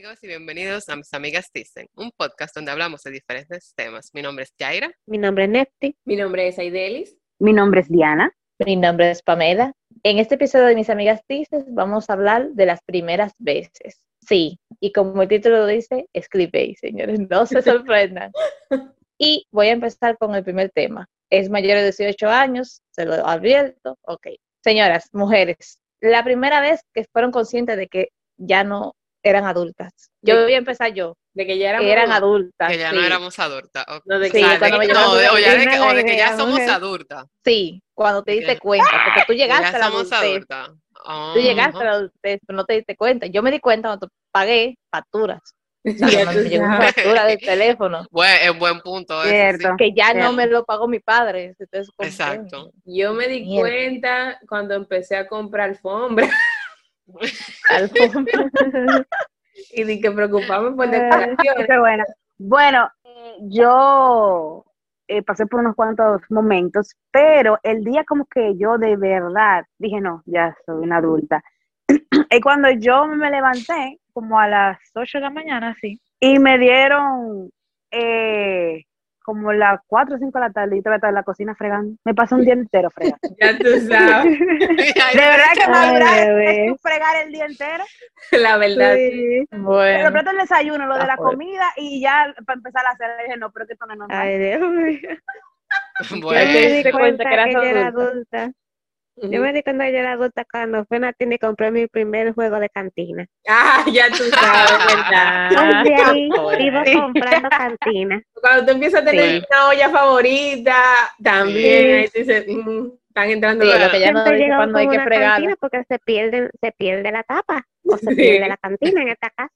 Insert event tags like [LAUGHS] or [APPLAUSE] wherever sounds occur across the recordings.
amigos y bienvenidos a Mis Amigas Dicen, un podcast donde hablamos de diferentes temas. Mi nombre es Jaira. Mi nombre es Nefti. Mi nombre es Aidelis. Mi nombre es Diana. Mi nombre es Pamela. En este episodio de Mis Amigas Dicen vamos a hablar de las primeras veces. Sí, y como el título lo dice, escribe, señores, no se [LAUGHS] sorprendan. y voy a empezar con el primer tema. Es mayor de 18 años, se lo advierto. Ok. Señoras, mujeres, la primera vez que fueron conscientes de que ya no eran adultas. Yo voy a empezar yo. De que ya eran adultas. Que ya no éramos adultas. Okay. No, de que, sí, de, que, no, de, o, ya de que, o de que ya somos adultas. Sí, cuando te diste cuenta, porque tú llegaste Ya a la somos adultez. adultas. Ah, Tú llegaste a la adultez, pero no te diste cuenta. Yo me di cuenta cuando pagué facturas. O sea, [LAUGHS] cuando me llegó factura del teléfono, Buen, es buen punto. eso, Cierto. sí. que ya no Cierto. me lo pagó mi padre. Entonces, Exacto. Yo me di Mierda. cuenta cuando empecé a comprar alfombra Alfombra. [LAUGHS] y di que preocuparme por buena. Bueno, eh, yo eh, pasé por unos cuantos momentos, pero el día como que yo de verdad dije, no, ya soy una adulta. [CLEARS THROAT] y cuando yo me levanté, como a las 8 de la mañana, sí, y me dieron eh, como las 4 o 5 de la tarde, y todavía estaba en la cocina fregando. Me pasó un día entero fregando. [LAUGHS] Ya tú [LAUGHS] sabes, De verdad que bebé. fregar el día entero. la verdad. Sí. Pero Bueno, pronto el desayuno, lo de la Ah, pues. comida y ya para empezar a hacer, dije, no, pero que esto no es normal. Ay, Dios mío. [LAUGHS] Bueno, Yo me di cuenta cuenta que eras que yo era adulta. Yo me di cuenta que yo era adulta cuando fui a una tienda y compré mi primer juego de cantina. Ah, ya tú sabes, ¿verdad? Desde ahí vivo comprando cantina. Cuando tú empiezas a tener Sí. una olla favorita, también Sí. ahí tú dices, mm, están entrando Sí, los- lo que ya no dice cuando hay que fregar. cantina porque se pierde, se pierde la tapa o se Sí. pierde la cantina en esta casa.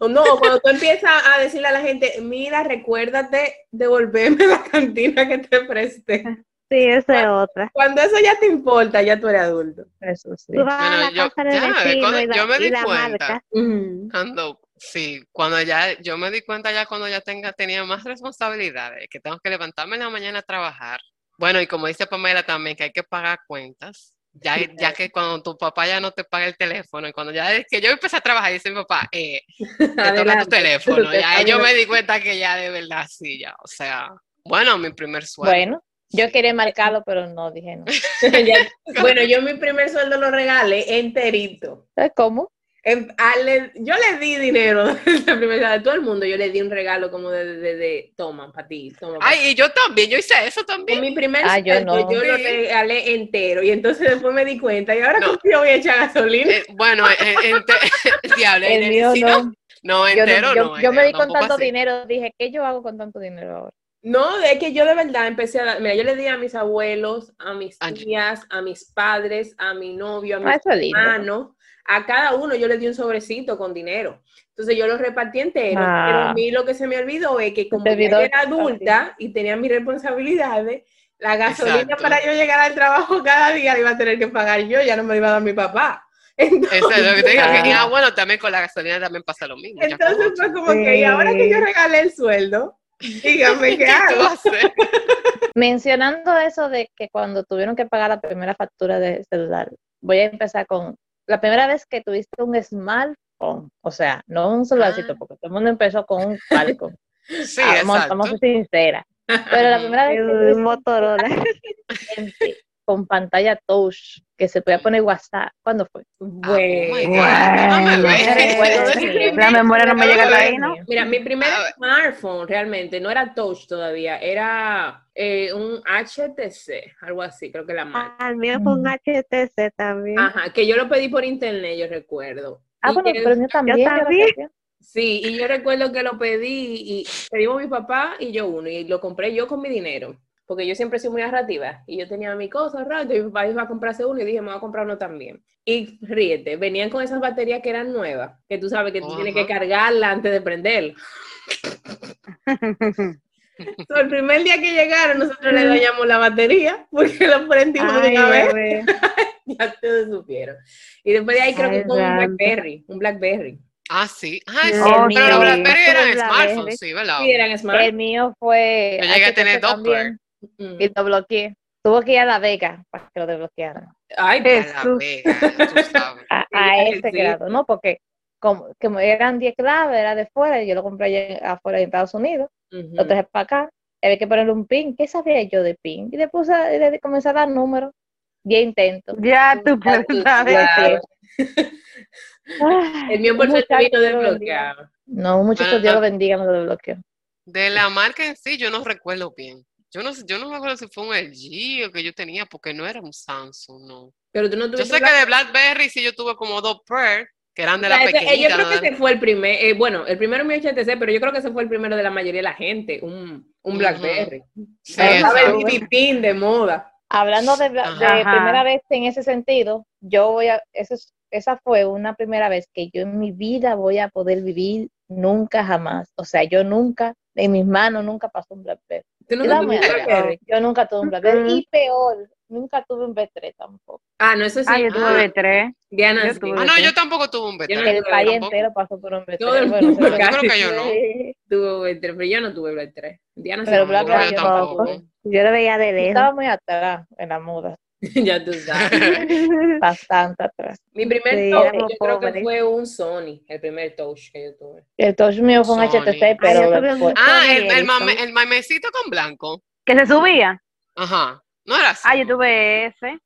O no, cuando tú empiezas a decirle a la gente, mira, recuérdate devolverme [LAUGHS] la cantina que te presté. Sí, esa es otra. Cuando eso ya te importa, ya tú eres adulto. Eso sí. Tú vas a Bueno, la yo- casa del ya, vecino cuando- y la, yo me y di la cuenta. marca. cuando, sí, cuando ya, yo me di cuenta ya cuando ya tenga, tenía más responsabilidades, que tengo que levantarme en la mañana a trabajar. Bueno, y como dice Pamela también, que hay que pagar cuentas. Ya, ya que cuando tu papá ya no te paga el teléfono, y cuando ya es que yo empecé a trabajar, dice mi papá, eh, [LAUGHS] te toca tu teléfono. Te Ya yo me di [LAUGHS] cuenta que ya de verdad sí, ya, o sea, bueno, mi primer sueldo. Bueno, yo quería marcarlo, pero no dije no. [LAUGHS] [LAUGHS] Ya- bueno, yo mi primer sueldo lo regalé enterito. ¿Sabes cómo? En- a le- yo le di dinero [LAUGHS] a todo el mundo, yo le di un regalo como de, de, de- de, toma, para ti, toma. pa' Ay, y yo también, yo hice eso también. mi primer Ah, yo sueldo, no. yo lo regalé entero y entonces después me di cuenta y ahora No. ¿cómo yo voy a echar gasolina. Eh, bueno, eh, ente- diablo, El eh, mío si no. no, Yo, entero yo- no. yo me eh, di con tanto así. dinero, dije, ¿qué yo hago con tanto dinero ahora? No, es que yo de verdad empecé a dar, mira, yo le di a mis abuelos, a mis Ah, tías, a mis padres, a mi novio, a lindo. hermanos, a cada uno yo le di un sobrecito con dinero. Entonces yo lo repartí entero, Ah. pero a mí lo que se me olvidó es que como yo era adulta y tenía mis responsabilidades, la gasolina Exacto. para yo llegar al trabajo [LAUGHS] cada día la iba a tener que pagar yo, ya no me la iba a dar mi papá. Entonces, [LAUGHS] Eso es lo que te digo. que- Ah. ah, bueno, también con la gasolina también pasa lo mismo. entonces fue como que, y ahora que yo regalé el sueldo, dígame qué [LAUGHS] ¿Qué tú hago. [LAUGHS] Mencionando eso de que cuando tuvieron que pagar la primera factura de celular, voy a empezar con la primera vez que tuviste un smartphone, o sea, no un celularcito, Ah. porque todo el mundo empezó con un palco. [LAUGHS] Sí, vamos, exacto. vamos a ser sinceras. Pero la primera vez que Un tuviste Motorola. Con pantalla touch que se podía poner WhatsApp, ¿cuándo fue? Ah, oh Bueno. Recuerdo de [LAUGHS] mío. La memoria no me llega hasta ahí, ¿no? Mira, mi primer smartphone realmente no era touch todavía, era eh, un HTC, algo así, creo que la marca. Ah, el mío fue un HTC también. Ajá, que yo lo pedí por internet, yo recuerdo. Ah, Y bueno, que- pero el mío también. yo también. Sí, y yo recuerdo que lo pedí y pedimos mi papá y yo uno, y lo compré yo con mi dinero, porque yo siempre soy muy ahorrativa, y yo tenía mi cosa rato, y mi papá iba a comprarse uno, y dije, me voy a comprar uno también. Y ríete, venían con esas baterías que eran nuevas, que tú sabes que tú tienes que cargarla antes de prenderlo. [LAUGHS] So, el primer día que llegaron, nosotros le dañamos la batería, porque lo prendimos de una vez, [LAUGHS] ya todos supieron. Y después de ahí creo Ay, que fue un. Blackberry, un Blackberry. Ah, sí. Ay, sí. Oh, pero sí. BlackBerry eran Blackberry. smartphones, sí, ¿verdad? Sí, eran smart. El mío fue. Yo llegué a tener también, Mm. Y lo bloqueé. Tuvo que ir a La Vega para que lo desbloquearan. Ay, A la Jesús. vega, tú sabes. A, ese sí. grado, ¿no? Porque como, como eran 10 claves, era de fuera, y yo lo compré allá afuera en Estados Unidos, lo traje para acá, y había que ponerle un pin. ¿Qué sabía yo de pin? Y después y le comencé a dar números, 10 intentos. Ya tú puedes saber. El mío por muchacho vino desbloqueado. No, un muchacho Bueno, Dios ah. lo bendiga, me lo desbloqueó. De la marca en sí, yo no recuerdo bien. Yo no, sé- yo no me acuerdo si fue un LG o que yo tenía, porque no era un Samsung, no. Pero tú no Yo tuviste sé que de BlackBerry sí yo tuve como dos Pearl, que eran de O sea, la ese- eh, yo pequeñita. creo ¿no? que ese fue el primer, eh, bueno, el primero mío HTC, pero yo creo que ese fue el primero de la mayoría de la gente, un, un. Blackberry. Sí, Ahora estaba el pin de moda. Hablando de, bla- de Ajá. primera vez en ese sentido, yo voy a, eso es- esa fue una primera vez que yo en mi vida voy a poder vivir nunca jamás. O sea, yo nunca, en mis manos nunca pasó un Blackberry. ¿Tú Yo, nunca muy tuviste. Blackberry? Yo nunca tuve un Blackberry. Mm. Y peor, nunca tuve un B3 tampoco. Ah, no, eso sí. Ah, yo tuve Ah. B3. Diana yo tuve Ah, no, B3. yo tampoco tuve un beta. Yo no El tuve país entero pasó por un B3. Todo el Bueno, mundo pero- Yo creo que yo no. [LAUGHS] Sí. Tuve B3, pero yo no tuve B3. Diana. Pero tuvo. Blackberry yo tampoco. Yo lo veía de Yo lejos. estaba muy atrás en la moda, [LAUGHS] ya tú sabes. [LAUGHS] bastante atrás. Mi primer Sí, touch, yo creo que fue un Sony, el primer touch que yo tuve. El touch mío fue un Sony. HTC, Ah, pero un después- Ah, el, el, mame- el mamecito con blanco. Que se subía. Ajá. No era así. Ah, yo tuve ese.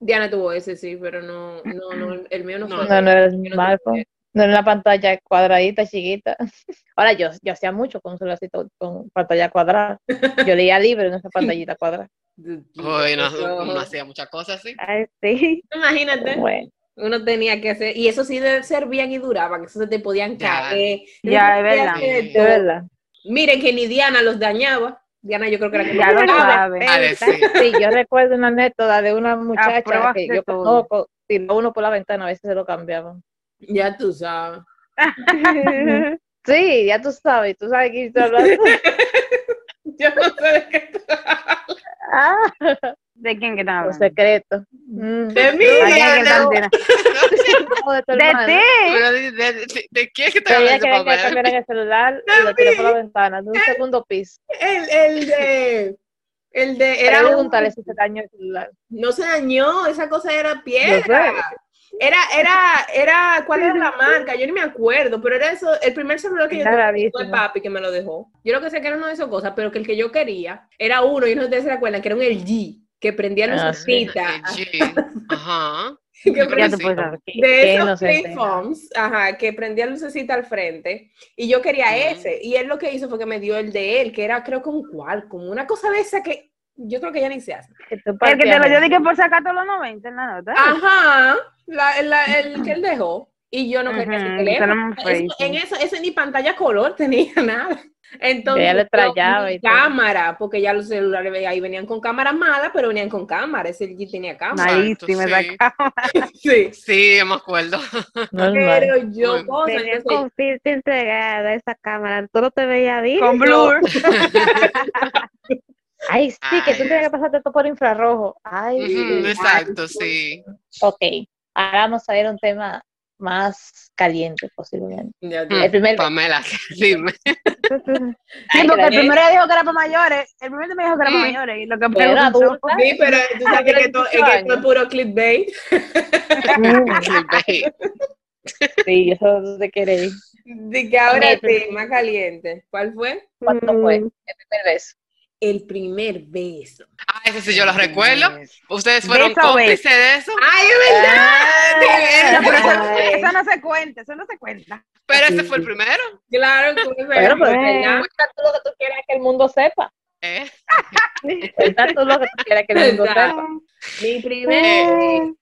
Diana tuvo ese, sí, pero no, no, no, el mío no, No. fue. No, no era el smartphone. No era una pantalla cuadradita, chiquita. [LAUGHS] Ahora yo, yo hacía mucho con un con pantalla cuadrada. Yo leía libros en esa pantallita cuadrada. Uy, [LAUGHS] no, hacía muchas cosas así. Ay, sí. Imagínate, Bueno, uno tenía que hacer, y eso sí de servían y duraban, que eso se te podían caer. Ya, es verdad. Miren que ni Diana los dañaba. Diana yo creo que era que Ya lo sí. Sí, yo recuerdo una anécdota de una muchacha que yo todo. conozco, tiró uno por la ventana, a veces se lo cambiaban. Ya tú sabes. [LAUGHS] Sí, ya tú sabes, tú sabes que estoy hablando. [LAUGHS] Yo no sé de qué tú. Ah, ¿De quién que están los hablando? secretos. Mm. De mí, de ti. ¿De, de, de- de quién es que te ella quería que cambiaran el celular y lo tiré por la ventana de un segundo piso. El, el de. El de. Era Era un- preguntarle si se dañó el celular. no se dañó, esa cosa era piedra. Era, era, era, ¿cuál era la marca? Yo ni me acuerdo, pero era eso, el primer celular que yo Era tuve rarísimo. fue papi que me lo dejó. Yo lo que sé que era una de esas cosas, pero que el que yo quería era uno, y no sé si ustedes se recuerdan, que era un LG, que prendía Ah, sí. lucecita, El G. [LAUGHS] Ajá. que Yo sí. Qué- de esos ajá, que prendía lucecita al frente, y yo quería Ujú. ese, y él lo que hizo fue que me dio el de él, que era creo que un cual, como una cosa de esa que yo creo que ya ni se hace. El que te lo dio en- dije por sacar todos los 90 en la nota. Ajá, la, la- el que él dejó. Y yo no quería ese Ujú, teléfono. Eso- en eso, ese ni pantalla color [LAUGHS] tenía nada. Entonces, Ya le trayaba todo. cámara, porque ya los celulares ahí venían con cámara mala, pero venían con cámara. Ese LG tenía cámara. Malísima esa sí. cámara. [LAUGHS] Sí. Sí, yo me acuerdo. [LAUGHS] Normal. Pero yo, Bueno. cosa, entonces, con filtro integrado esa cámara. Todo te veía bien. Con blur. Ay, sí, que tú tienes que pasarte todo por infrarrojo. Ay, sí. Exacto, sí. Ok, ahora vamos a ver un tema más caliente posiblemente. ya El primer Pamela, [LAUGHS] dime. Sí, Ay, porque el primero dijo que era para mayores. El primero me dijo que era para Mm. mayores. Y lo que Pero. Sí, pero tú sabes que, esto, es que esto es años. puro clickbait. Sí, eso te ir. De que ahora sí, más caliente. ¿Cuál fue? ¿Cuándo fue? El primer beso. El primer beso. Ah, ese sí yo lo recuerdo. ¿Ustedes fueron Beso, cómplices de eso? ¡Ay, es verdad! Pero eso, no se cuenta, eso no se cuenta. Pero ese fue el primero. Claro, que es Bueno, pues verdad. cuenta tú lo que tú quieras que el mundo sepa. ¿eh? [LAUGHS] Cuenta tú lo que tú quieras que el mundo sepa. Mi primer Eh,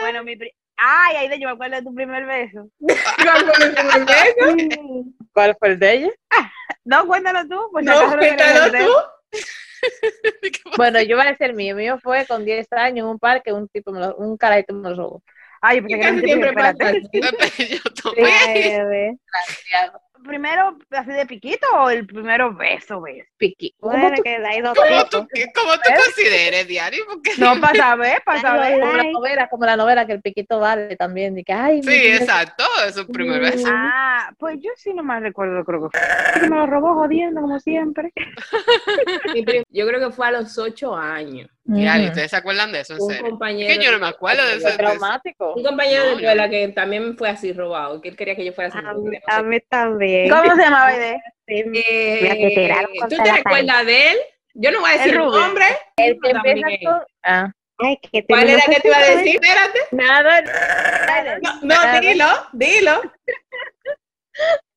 Bueno, mi pri- Ay, Aide, yo me acuerdo de tu primer beso. [LAUGHS] ¿Cuál fue mi primer beso? ¿Cuál fue el de ella? [LAUGHS] No, cuéntalo tú. Pues No, cuéntalo tú. [LAUGHS] Bueno, yo voy a decir el mío. El mío fue con 10 años en un parque, un tipo, me lo- un carajito me lo robó. Ay, yo Y pensé que era un casi tipo, siempre pasa yo Sí. Primero así de piquito o el primero beso, beso? Piqui. ¿Cómo tú- que hay dos ¿Cómo tipos. tú, cómo tú consideres, Diario? Porque No, para saber, para saber. como la novela, como la novela que el piquito vale también, de que ay, Sí, exacto, es su primer beso. Ah, pues yo sí no me recuerdo, creo que fue. [LAUGHS] Me lo robó jodiendo, como siempre. Yo creo que fue a los ocho años. ¿Ustedes se acuerdan de eso? En Un serio. Es compañero, que yo no me acuerdo de eso. Traumático. un compañero No, de escuela que también fue así robado, que él quería que yo fuera así. A, mí- a mí también. ¿Cómo se llamaba Aide? Sí, Eh, ¿Tú te recuerdas de él? Yo no voy a decir El nombre. El que También. empieza con... Ah, Ay, que ¿Cuál era que te iba a decir? Espérate. nada, No, no, Nada. dilo, dilo.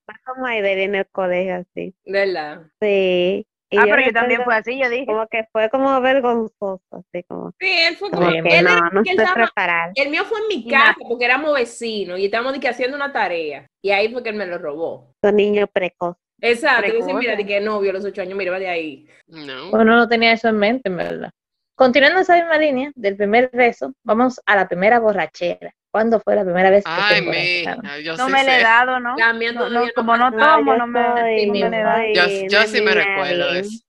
Fue como Aide en el colegio, así. ¿Verdad? Sí. Y Ah, pero yo también fue así, yo dije. Como que fue como vergonzoso, así como, Sí, él fue como. que él no, él estaba- el mío fue en mi casa porque éramos vecinos y estábamos de que haciendo una tarea. Y ahí fue que él me lo robó. Son niños precoz. Exacto. Precoz, mira, eh. de que novio a los ocho años, mira, va de ahí. No. uno no tenía eso en mente, en verdad. Continuando esa misma línea del primer beso, vamos a la primera borrachera. ¿Cuándo fue la primera vez que Ay, mi. Yo No sí me le he dado, ¿no? No, no, no como no tomo, yo no me, no me. Yo, yo una sí me recuerdo de eso.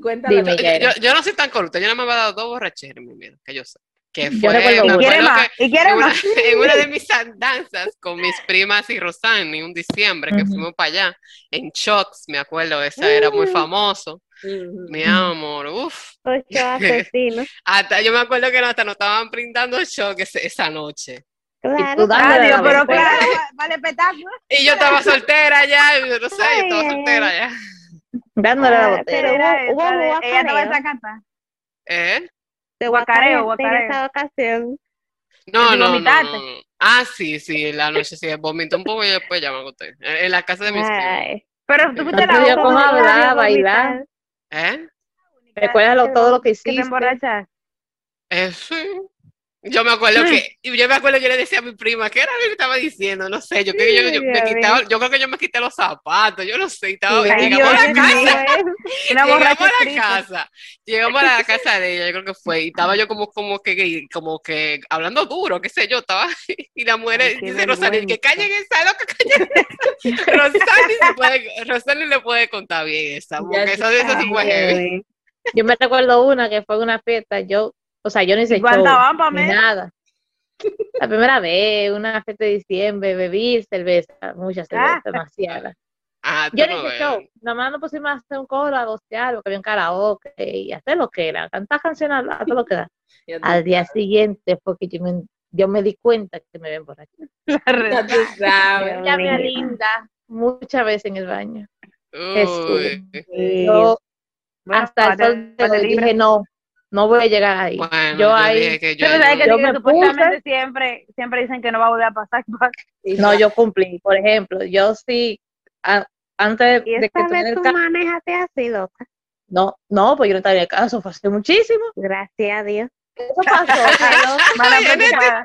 Cuéntala. Dime, Yo, Yaira. yo- yo no soy tan corrupta, yo no me he dado dos borracheras en mi vida, que yo sé. Que fue, me una. ¿Y quiere más? que ¿Y quiere en una, más? [LAUGHS] en una de mis andanzas con mis primas y Rosani, un diciembre que Ujú. fuimos para allá, en Shocks, me acuerdo, esa era muy famoso. Ujú. Mi amor, uff. Ocho asesinos. Hasta yo me acuerdo que hasta nos estaban brindando shock esa noche. Claro. Adiós, pero vuelta. claro, vale espectáculo. Y yo estaba soltera ya, yo no sé, yo estaba soltera ya. Dándole la botella. pero Era hubo- hubo de- ella estaba guacareo. esa canta. ¿Eh? De Guacareo, guacareo, en guacareo. esa ocasión. No, ¿De no, no, no. Ah, sí, sí, en la noche sí, vomité un poco y después ya me acosté. En la casa de mis. Ay, Pero tú fuiste la hablar, vomitar. bailar. ¿Eh? Recuerda lo- todo lo que que te hiciste. emborrachaste. Eh, sí. Yo me acuerdo que, yo me acuerdo que yo le decía a mi prima, ¿qué era lo que estaba diciendo? No sé, yo creo que yo, yo me quitaba, yo creo que yo me quité los zapatos, yo no sé, estaba, Ay, llegamos a la casa, [LAUGHS] llegamos a la casa, llegamos a la casa de ella, yo creo que fue, y estaba yo como, como que, como que hablando duro, qué sé yo, estaba, [LAUGHS] y la mujer Ay, dice Rosani, que callen esa loca, [LAUGHS] callen esa. Se puede, Rosani le puede contar bien esa, porque eso, eso sí fue heavy. Yo me recuerdo una que fue una fiesta, yo, o sea, yo no hice ¿Y cuántas show, ni nada. La primera vez, una fiesta de diciembre, bebí cerveza, mucha cerveza, Ah. demasiada. Ah, Yo no no hice show, nada más nos pusimos a hacer un coro, a gostear, porque había un karaoke y hacer lo que era, cantar canciones todo lo que [LAUGHS] tú Al día siguiente fue que yo me, yo me di cuenta que me ven [LAUGHS] tú sabes. Ya me linda muchas veces en el baño. Uy. Yo Bueno, hasta el sol libre. dije no, no voy a llegar ahí. Bueno, yo yo ahí, dije que yo, Pero sabes que, yo que me supuestamente siempre, siempre dicen que no va a volver a pasar. [LAUGHS] no, yo cumplí. Por ejemplo, yo sí, a- antes Y de que tuviera el manejaste así, loca. no, no, pues yo no estaba en el caso, fue hace muchísimo. Gracias a Dios. Eso pasó, [LAUGHS] pero Mala Ay, práctica.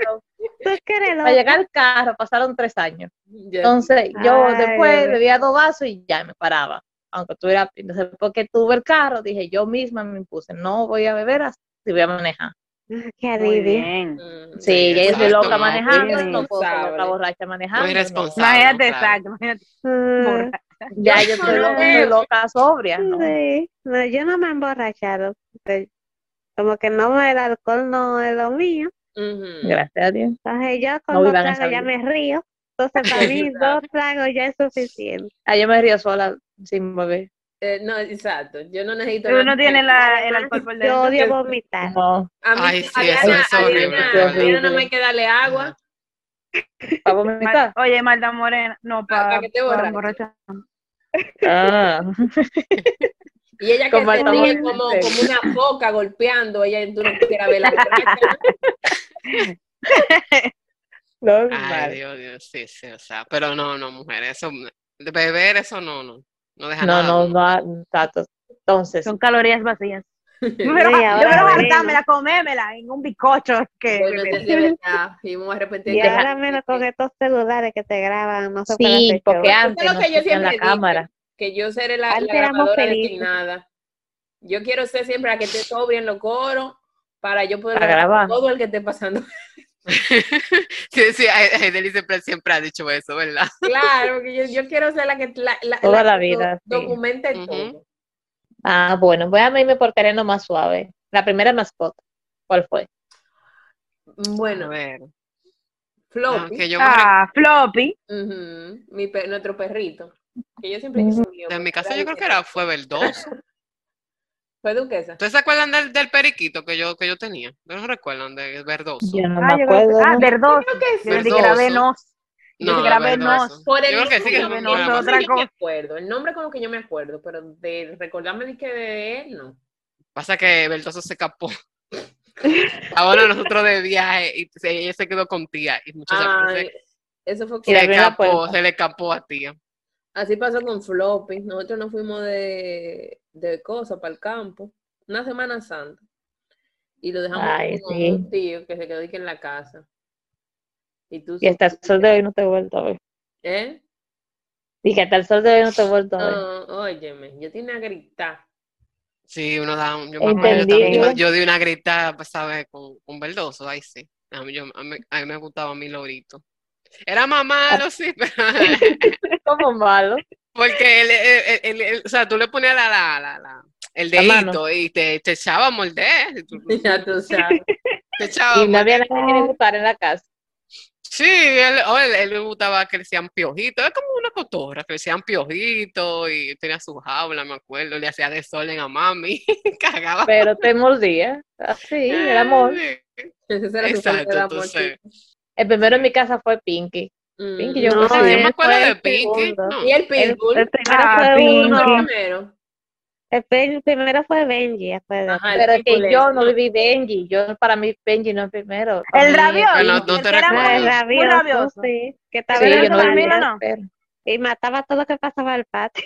Tú que eres para llegar al carro pasaron tres años. Entonces, yo Ay, después bebía dos vasos y ya me paraba. Aunque tuviera, entonces, porque tuve el carro, dije, yo misma me impuse, no voy a beber así, voy a manejar. [LAUGHS] Qué alivio. bien. Mm, Sí, ya yo soy exacto, loca no, manejando, pues, no puedo ser loca borracha manejando. Muy no. responsable. Imagínate, claro. exacto. Imagínate. Mm. Ya yo soy No, loca, [LAUGHS] loca sobria, ¿no? Sí, no, yo no me he emborrachado. Como que no, el alcohol no es lo mío. Gracias a Dios. Entonces yo con No dos tragos ya me río. Entonces para mí [LAUGHS] dos tragos ya es suficiente. Ah, yo me río sola sin beber. Eh, no, exacto. Yo no necesito. Pero no tiene la, el alcohol por Yo dentro. odio vomitar. No, A mí, Ay, sí, a eso Diana- es horrible, a Diana no me queda darle agua. para vomitar. Oye, Marta Morena. No, Pa- para pa que te borrache. Ah. [LAUGHS] Y ella que se ríe como, como una foca golpeando, ella tú no quisieras ver la [LAUGHS] borracha. Normal. Ay, Dios, Dios, sí, sí, o sea, pero no, no, mujer, eso, de beber, eso no, no, no deja No, nada. no, no, exacto. Entonces, Son calorías vacías. [LAUGHS] Yo bueno. hartármela, comérmela en un bizcocho que. Y vamos a arrepentir. Y de- ahora [LAUGHS] menos con estos celulares que te graban, no puede sí, porque antes no lo que yo la siempre digo. cámara. que yo seré la, la grabadora designada. Yo quiero ser siempre la que esté sobria en los coros para yo poder grabar. todo el que esté pasando. [LAUGHS] [LAUGHS] sí, sí, a- a siempre, siempre ha dicho eso, ¿verdad? Claro, porque yo, yo quiero ser la que la, la- Toda la vida, do- sí. documente todo. Ah, bueno, voy a irme por terreno más suave. La primera mascota, ¿cuál fue? A Bueno, ver. Floppy, yo me Ah, floppy. mi pe- nuestro perrito, que yo siempre En mi caso yo creo que era, fue verdoso. [LAUGHS] Fue duquesa. ¿Ustedes se acuerdan del, del periquito que yo, que yo tenía? ¿No recuerdan de verdoso? Yo no Ah, me creo que- acuerdo. ah, ¿no? verdoso. Creo que sí. Yo pensé que era Verdoso. Yo que era verdoso. venoso. Por el Yo creo que sí que es venoso, el nombre otra yo me cosa. acuerdo. El nombre como que yo me acuerdo, pero de recordarme de que de él, no. Pasa que verdoso se escapó. [LAUGHS] Ahora nosotros de viaje y se- ella se quedó con tía y muchas veces eso fue Y se le escapó, se le escapó a tía. Así pasó con Floppy. Nosotros nos fuimos de, de cosas para el campo, una Semana Santa. Y lo dejamos Ay, con sí. un tío que se quedó aquí en la casa. Y tú Y hasta el sol de hoy no te he vuelto a ver. ¿Eh? Dije, hasta el sol de hoy no te he vuelto a ver. Óyeme, yo tenía que gritar. Sí, uno da un, yo, me acuerdo, yo, también- yo, yo di una grita, pues, ¿sabes? Con, con verdoso, ahí sí. A mí, yo- a mí, a mí me gustaba mi lorito. Era más malo, sí, [LAUGHS] pero [LAUGHS] Como malo. porque él, él- él- él- él- o sea, tú le ponías la, la, la, la- el dedito y te, te echaba a morder. y tú- [LAUGHS] Ya tú sabes. Te echaba Y no había nadie que le gustara en la casa. Sí, él, oh, él, él le gustaba que le decían piojitos, es como una cotorra, que le decían piojitos y tenía su jaula, me acuerdo, le hacía desorden a mami, cagaba. Pero te mordía. Así, el amor. Sí. Ese era Exacto, de amor, entonces, El primero en mi casa fue Pinky. Mm. Pinky, yo No, creo que yo me acuerdo fue de el Pinky, no. Y el El, Pitbull. el primero Ah, fue Pinky. uno. el primero. El, el fue Benji. Ajá, el Pero que yo no viví Benji. Yo, para mí, Benji no es primero. Para El rabioso. No- el no te que era. Ah, el muy- muy rabioso, rabioso. sí. Que estaba Sí, en yo el no ¿no? y mataba todo lo que pasaba al patio.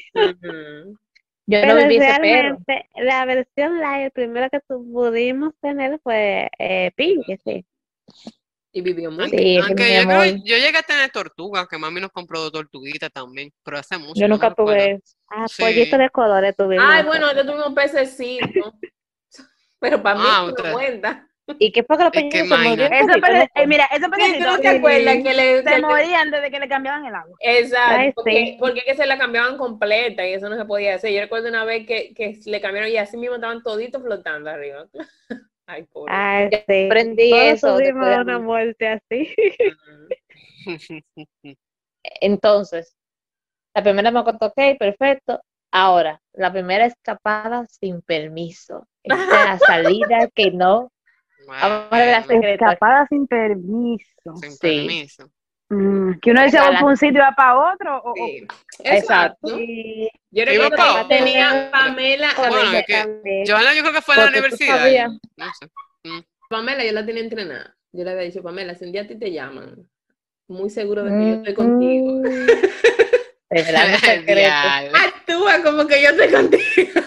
Yo Pero no viví ese perro. realmente, la versión live, el primero que pudimos tener fue eh, Pinky, sí. Y vivió mucho. Aunque, Sí, yo, creo- yo llegué a tener tortugas, que mami nos compró dos tortuguitas también, pero hace mucho. Yo no nunca acuerdo. tuve eso. Ah, Sí. pollito de colores tuvimos. Ay, bueno, nosotros tuvimos pececito. [LAUGHS] Pero para mí Ah, no cuenta. ¿Y qué fue que los pequeños se no? eh, mira, Sí, no te acuerdas que le... que se le- morían desde que le cambiaban el agua. Exacto, Ay, porque, sí. porque es que se la cambiaban completa y eso no se podía hacer. Yo recuerdo una vez que, que le cambiaron y así mismo estaban toditos flotando arriba. [LAUGHS] Ay, pobre. Ay, Yo sí. aprendí Todos eso una muerte así. [LAUGHS] Entonces, la primera me contó, ok, perfecto. Ahora, la primera escapada sin permiso. Esa salida que no. [LAUGHS] Vamos a ver la Bueno, secreta. Escapada sin permiso. sin Sí. permiso. Mm, que uno va para un sitio y va para otro. O, Sí. Exacto. Exacto. Y Yo pa' que tenía. Pamela, Bueno, es que. Johanna, yo creo que fue a la universidad. No sé. Pamela, yo la tenía entrenada. Yo le había dicho, Pamela, si un día a ti te llaman, muy seguro de que yo estoy contigo. Mm. [LAUGHS] Secretos. Diablo. Actúa como que yo estoy contigo.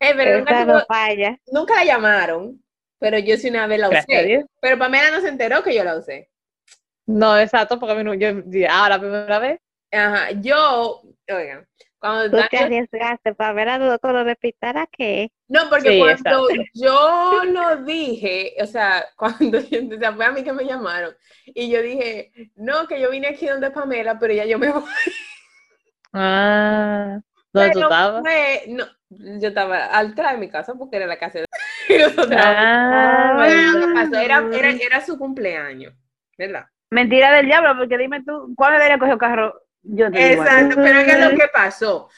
Eh, pero nunca, no falla. nunca la llamaron, pero yo sí una vez la usé. Pero Pamela no se enteró que yo la usé. No, exacto, porque a mí no, yo, ah, la primera vez. Ajá, yo, oigan, cuando Tú te arriesgaste para ver a dudo cuando repitara que no, porque Sí, cuando yo lo dije, o sea, [LAUGHS] cuando yo, o sea, fue a mí que me llamaron, y yo dije, no, que yo vine aquí donde Pamela, pero ya yo me voy. Ah, ¿dónde tú estabas? no, yo estaba atrás de mi casa porque era la casa de [LAUGHS] Ah, Bueno, lo que pasó era, era, era su cumpleaños, ¿verdad? Mentira del diablo, porque dime tú, ¿cuándo debería coger carro? Yo te digo. Exacto, pero ¿qué es lo que pasó?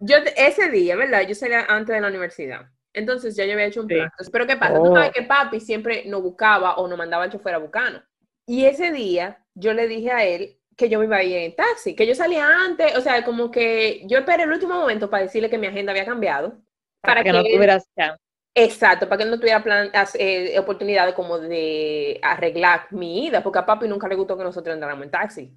Yo ese día, ¿verdad? Yo salía antes de la universidad. Entonces ya yo había hecho un Sí. plan. Entonces, pero ¿qué pasa? Tú Oh. sabes que papi siempre nos buscaba o nos mandaba al chofer a buscarnos. Y ese día yo le dije a él que yo me iba a ir en taxi, que yo salía antes, o sea, como que yo esperé el último momento para decirle que mi agenda había cambiado. para que no tuvieras chance. Exacto, para que él no tuviera plan, eh, oportunidad como de arreglar mi ida, porque a papi nunca le gustó que nosotros entráramos en taxi.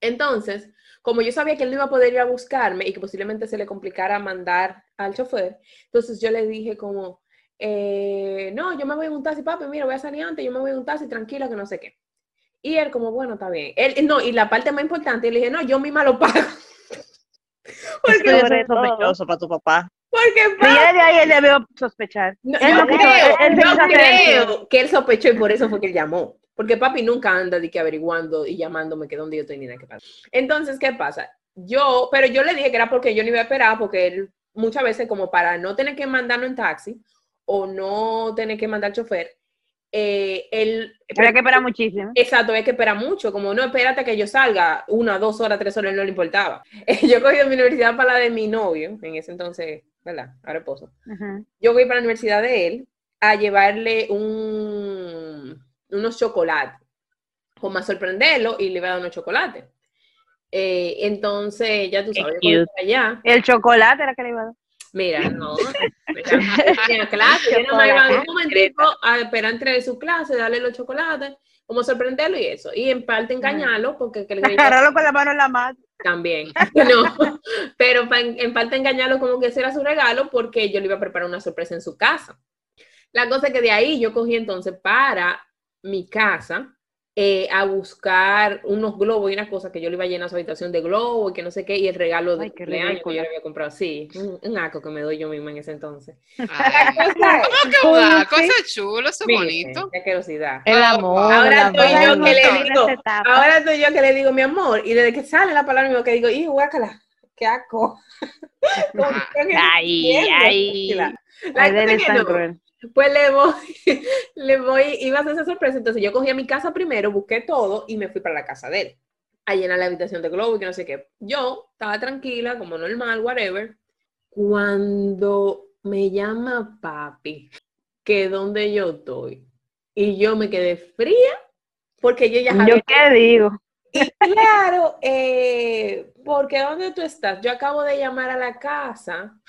Entonces, como yo sabía que él no iba a poder ir a buscarme y que posiblemente se le complicara mandar al chofer, entonces yo le dije como, eh, no, yo me voy en un taxi, papi, mira, voy a salir antes, yo me voy en un taxi, tranquila, que no sé qué. Y él como, bueno, está bien. Él, no, y la parte más importante, le dije, no, yo misma lo pago. [LAUGHS] Porque todo. sospechoso para tu papá. Porque Sí, ya de ahí él debió sospechar. No, Él yo no quiso- creo, él- él se yo quiso creo que él sospechó y por eso fue que él llamó. Porque papi nunca anda de que averiguando y llamándome que dónde yo estoy ni nada que pasa. Entonces, ¿qué pasa? Yo, pero yo le dije que era porque yo no iba a esperar, porque él muchas veces como para no tener que mandarlo en taxi o no tener que mandar chofer, eh, él... Había que esperar muchísimo. Exacto, hay que esperar mucho, como no, espérate que yo salga una, dos horas, tres horas, no le importaba. [LAUGHS] Yo cogí mi universidad para la de mi novio, en ese entonces, ¿verdad? Ahora esposo yo voy para la universidad de él a llevarle un, unos chocolates, como a sorprenderlo y le iba a dar unos chocolates. Eh, entonces, ya tú sabes, yo allá, El chocolate era que le iba a dar. Mira, no, tenía clase, yo no me iba un momentico a esperar entre su clase, darle los chocolates, como sorprenderlo y eso, y en parte engañarlo, porque que le Agarrarlo con la mano en la mano. también, [LAUGHS] [LAUGHS] no, pero en parte engañarlo como que ese era su regalo porque yo le iba a preparar una sorpresa en su casa. La cosa es que de ahí yo cogí entonces para mi casa eh, a buscar unos globos y unas cosas que yo le iba a llenar su habitación de globos y que no sé qué, y el regalo de Ay, cumpleaños que yo le había comprado. Sí, un, un aco que me doy yo misma en ese entonces. Ay, La [LAUGHS] cosa es- ¿Cómo que una cosa chulo, eso es bonito? Qué curiosidad. El Ah, amor. Ahora el estoy yo que le digo. Ahora estoy yo que le digo mi amor, y desde que sale la palabra mismo que digo, y guácala, qué [LAUGHS] que no Ay, ay. La- la Pues le voy, [LAUGHS] le voy, iba a hacer esa sorpresa, entonces yo cogí a mi casa primero, busqué todo y me fui para la casa de él, a llenar la habitación de globo y que no sé qué. Yo estaba tranquila, como normal, whatever, cuando me llama papi, que donde yo estoy, y yo me quedé fría, porque yo ya ¿Yo sabía qué digo? y claro, eh, porque ¿dónde tú estás? Yo acabo de llamar a la casa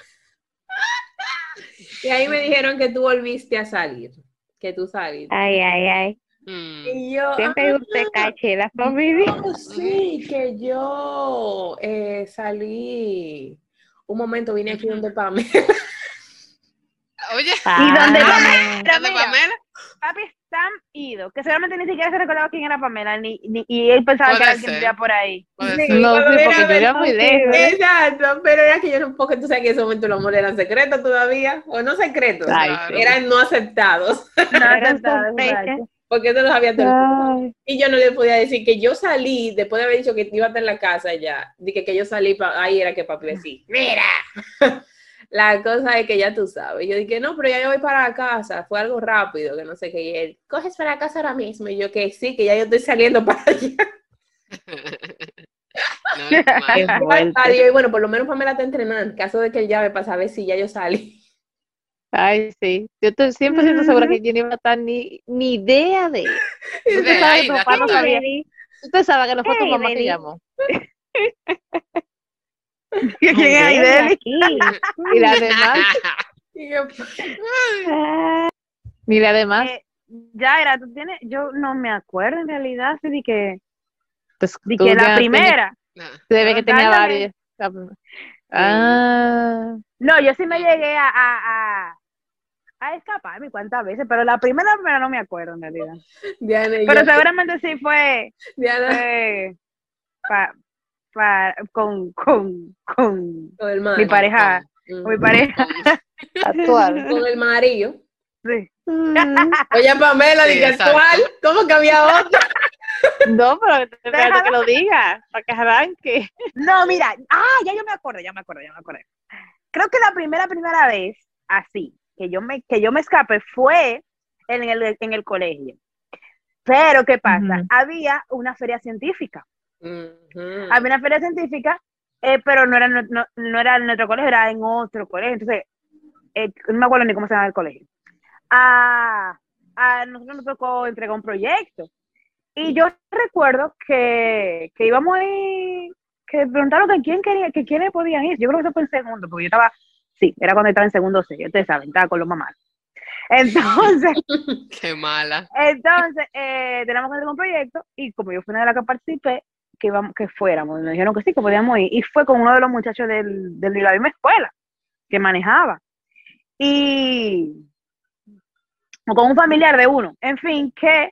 y ahí me dijeron que tú volviste a salir, que tú saliste. Ay, ay, ay. Mm. Y yo, Siempre "Ah, usted cache la familia. [LAUGHS] no, sí, que yo eh, salí. Un momento vine aquí donde Pamela. Oye, ¿Y dónde Ah, Pero ¿dónde Pamela? Papi es tan ido que seguramente ni siquiera se recordaba quién era Pamela, ni, ni- y él pensaba que era alguien ser. vivía por ahí. Sí. No, sí, porque yo era muy lejos. Exacto, pero era que yo no, porque tú sabes que en ese momento los amores eran secretos todavía, o no secretos, Ay, Claro. eran no aceptados, [LAUGHS] No, Eran aceptado, sospechas. exacto. porque eso lo sabía todo el mundo. Ay, Y yo no le podía decir que yo salí, después de haber dicho que iba a estar en la casa ya, dije que yo salí, pa- ahí era que papi decía, mira, la cosa es que ya tú sabes. Yo dije, no, pero ya yo voy para la casa, fue algo rápido, que no sé qué, y él, coges para la casa ahora mismo, y yo que sí, que ya yo estoy saliendo [LAUGHS] para allá. [LAUGHS] Adiós, y bueno, por lo menos Pamela está entrenando, en caso de que él llame para saber si ya yo salí. Ay, sí. Yo estoy 100% segura que yo no iba a estar ni, ni idea de. De Usted sabe que tu de papá no sabía. Usted sabe que no fue tu mamá que llamó. ¿Quién es Aideli? Y la demás, [LAUGHS] Y la demás, Eh, Yaira, tú tienes, yo no me acuerdo en realidad, sí, de que, pues de que la ya primera. Ah, se ve que tenía varias. Ah, No, yo sí me llegué a, a, a, a escaparme cuántas veces, pero la primera, la primera no me acuerdo en realidad. Diana, Pero seguramente sí fue, Diana, fue pa- con, con, con con el mi pareja, Mm. con mi pareja, actual. [LAUGHS] Con el marido. sí. Oye, Pamela, Sí, actual, ¿cómo que había otro? [LAUGHS] No, pero espérate que lo diga, para que arranque. No, mira, ah, ya yo me acuerdo, ya me acuerdo, ya me acuerdo. Creo que la primera, primera vez, así, que yo me, que yo me escapé fue en el, en el colegio. Pero, ¿qué pasa? Había una feria científica. Ujú. Había una feria científica, eh, pero no era, no, no era en nuestro colegio, era en otro colegio. Entonces, eh, no me acuerdo ni cómo se llama el colegio. A, a nosotros nos tocó entregar un proyecto. Y yo recuerdo que, que íbamos a ir, que preguntaron que quién quería, que quiénes podían ir. Yo creo que eso fue en segundo, porque yo estaba, sí, era cuando estaba en segundo C, ustedes saben, estaba con los mamás. Entonces, [LAUGHS] Qué mala. entonces, eh, tenemos que hacer un proyecto y como yo fui una de las que participé, que, íbamos, que fuéramos, me dijeron que sí, que podíamos ir. Y fue con uno de los muchachos del, del- de la misma escuela que manejaba. Y o con un familiar de uno. En fin, que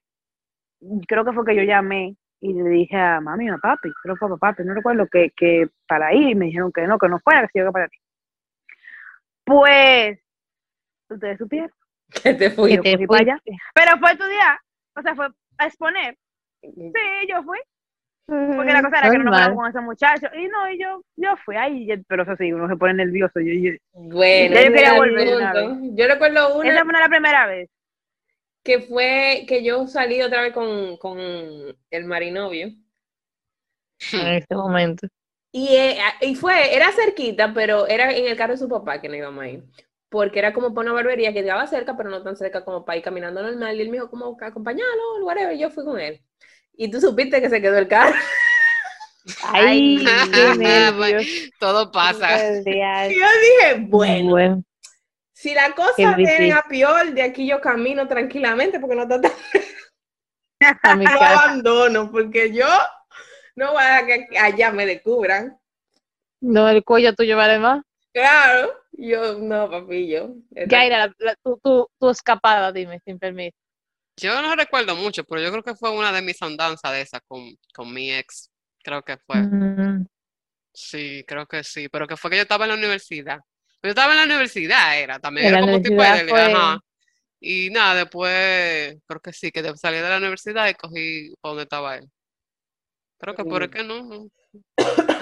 creo que fue que yo llamé y le dije a mami o a papi, creo que fue a papi, no recuerdo que, que para ir, y me dijeron que no, que no fuera, que se iba para ti. Pues, ustedes supieron. [LAUGHS] Que te fui. yo fui para allá. Pero fue estudiar, o sea, fue a exponer. Sí, yo fui. Porque la cosa era que no nos quedamos con ese muchacho. Y no, y yo, yo fui ahí, pero eso sí, uno se pone nervioso. Yo, yo- Bueno, yo quería volver una. Yo recuerdo una Esa fue la primera vez. que fue que yo salí otra vez con, con el marinovio. En este momento. Y, eh, y fue, era cerquita, pero era en el carro de su papá que no íbamos a ir. Porque era como para una barbería que quedaba cerca, pero no tan cerca como para ir caminando normal. Y él me dijo, como, acompañarlo, whatever. Y yo fui con él. Y tú supiste que se quedó el carro. Ay, qué [LAUGHS] Bueno, nervios. Todo pasa. Yo dije, bueno, Bueno, si la cosa viene a peor, de aquí yo camino tranquilamente porque no está tan [LAUGHS] a mi [LAUGHS] abandono, porque yo no voy a dejar que allá me descubran. No, el cuello tuyo vale más. Claro, yo, no, papillo. Gaira, tu, tu, tu escapada, dime, sin permiso. Yo no recuerdo mucho, pero yo creo que fue una de mis andanzas de esa con, con mi ex. Creo que fue. Mm, Sí, creo que sí. Pero que fue que yo estaba en la universidad. Yo estaba en la universidad, era también. Era como tipo de fue- ajá. Y nada, después creo que sí, que salí de la universidad y cogí para donde estaba él. Creo que por Mm. qué no, no.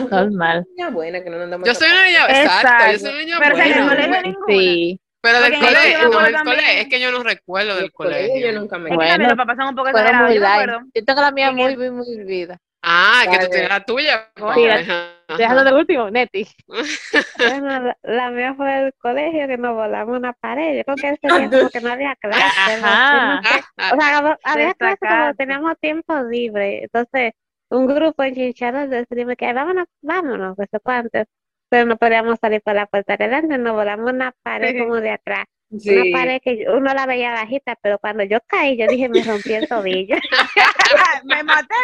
normal. niña buena que no andamos Yo soy una niña, exacto, yo Exacto. soy una niña Pero buena. colegio ninguna. Sí. Pero del Porque colegio, no, del acuerdo colegio, también. es que yo no recuerdo del colegio, colegio. yo nunca me que Bueno. los papás son un poco exagerados. Yo me acuerdo. Yo tengo la mía muy, muy, muy vivida. Ah, que tú Vale. tienes la tuya. Sí, Vale, la- ajá. Déjalo de último, Neti. [LAUGHS] Bueno, la, la mía fue el colegio que nos volamos una pared. Yo creo que ese día como que no había clase. No. O sea, [LAUGHS] había clase como teníamos tiempo libre. Entonces, un grupo en Chincharos decidimos que vámonos, vámonos, no sé cuánto. Pero no podíamos salir por la puerta de adelante, nos volamos una pared como de atrás. Sí. Una pared que yo- uno la veía bajita, pero cuando yo caí, yo dije, me rompí el tobillo. [LAUGHS] me maté.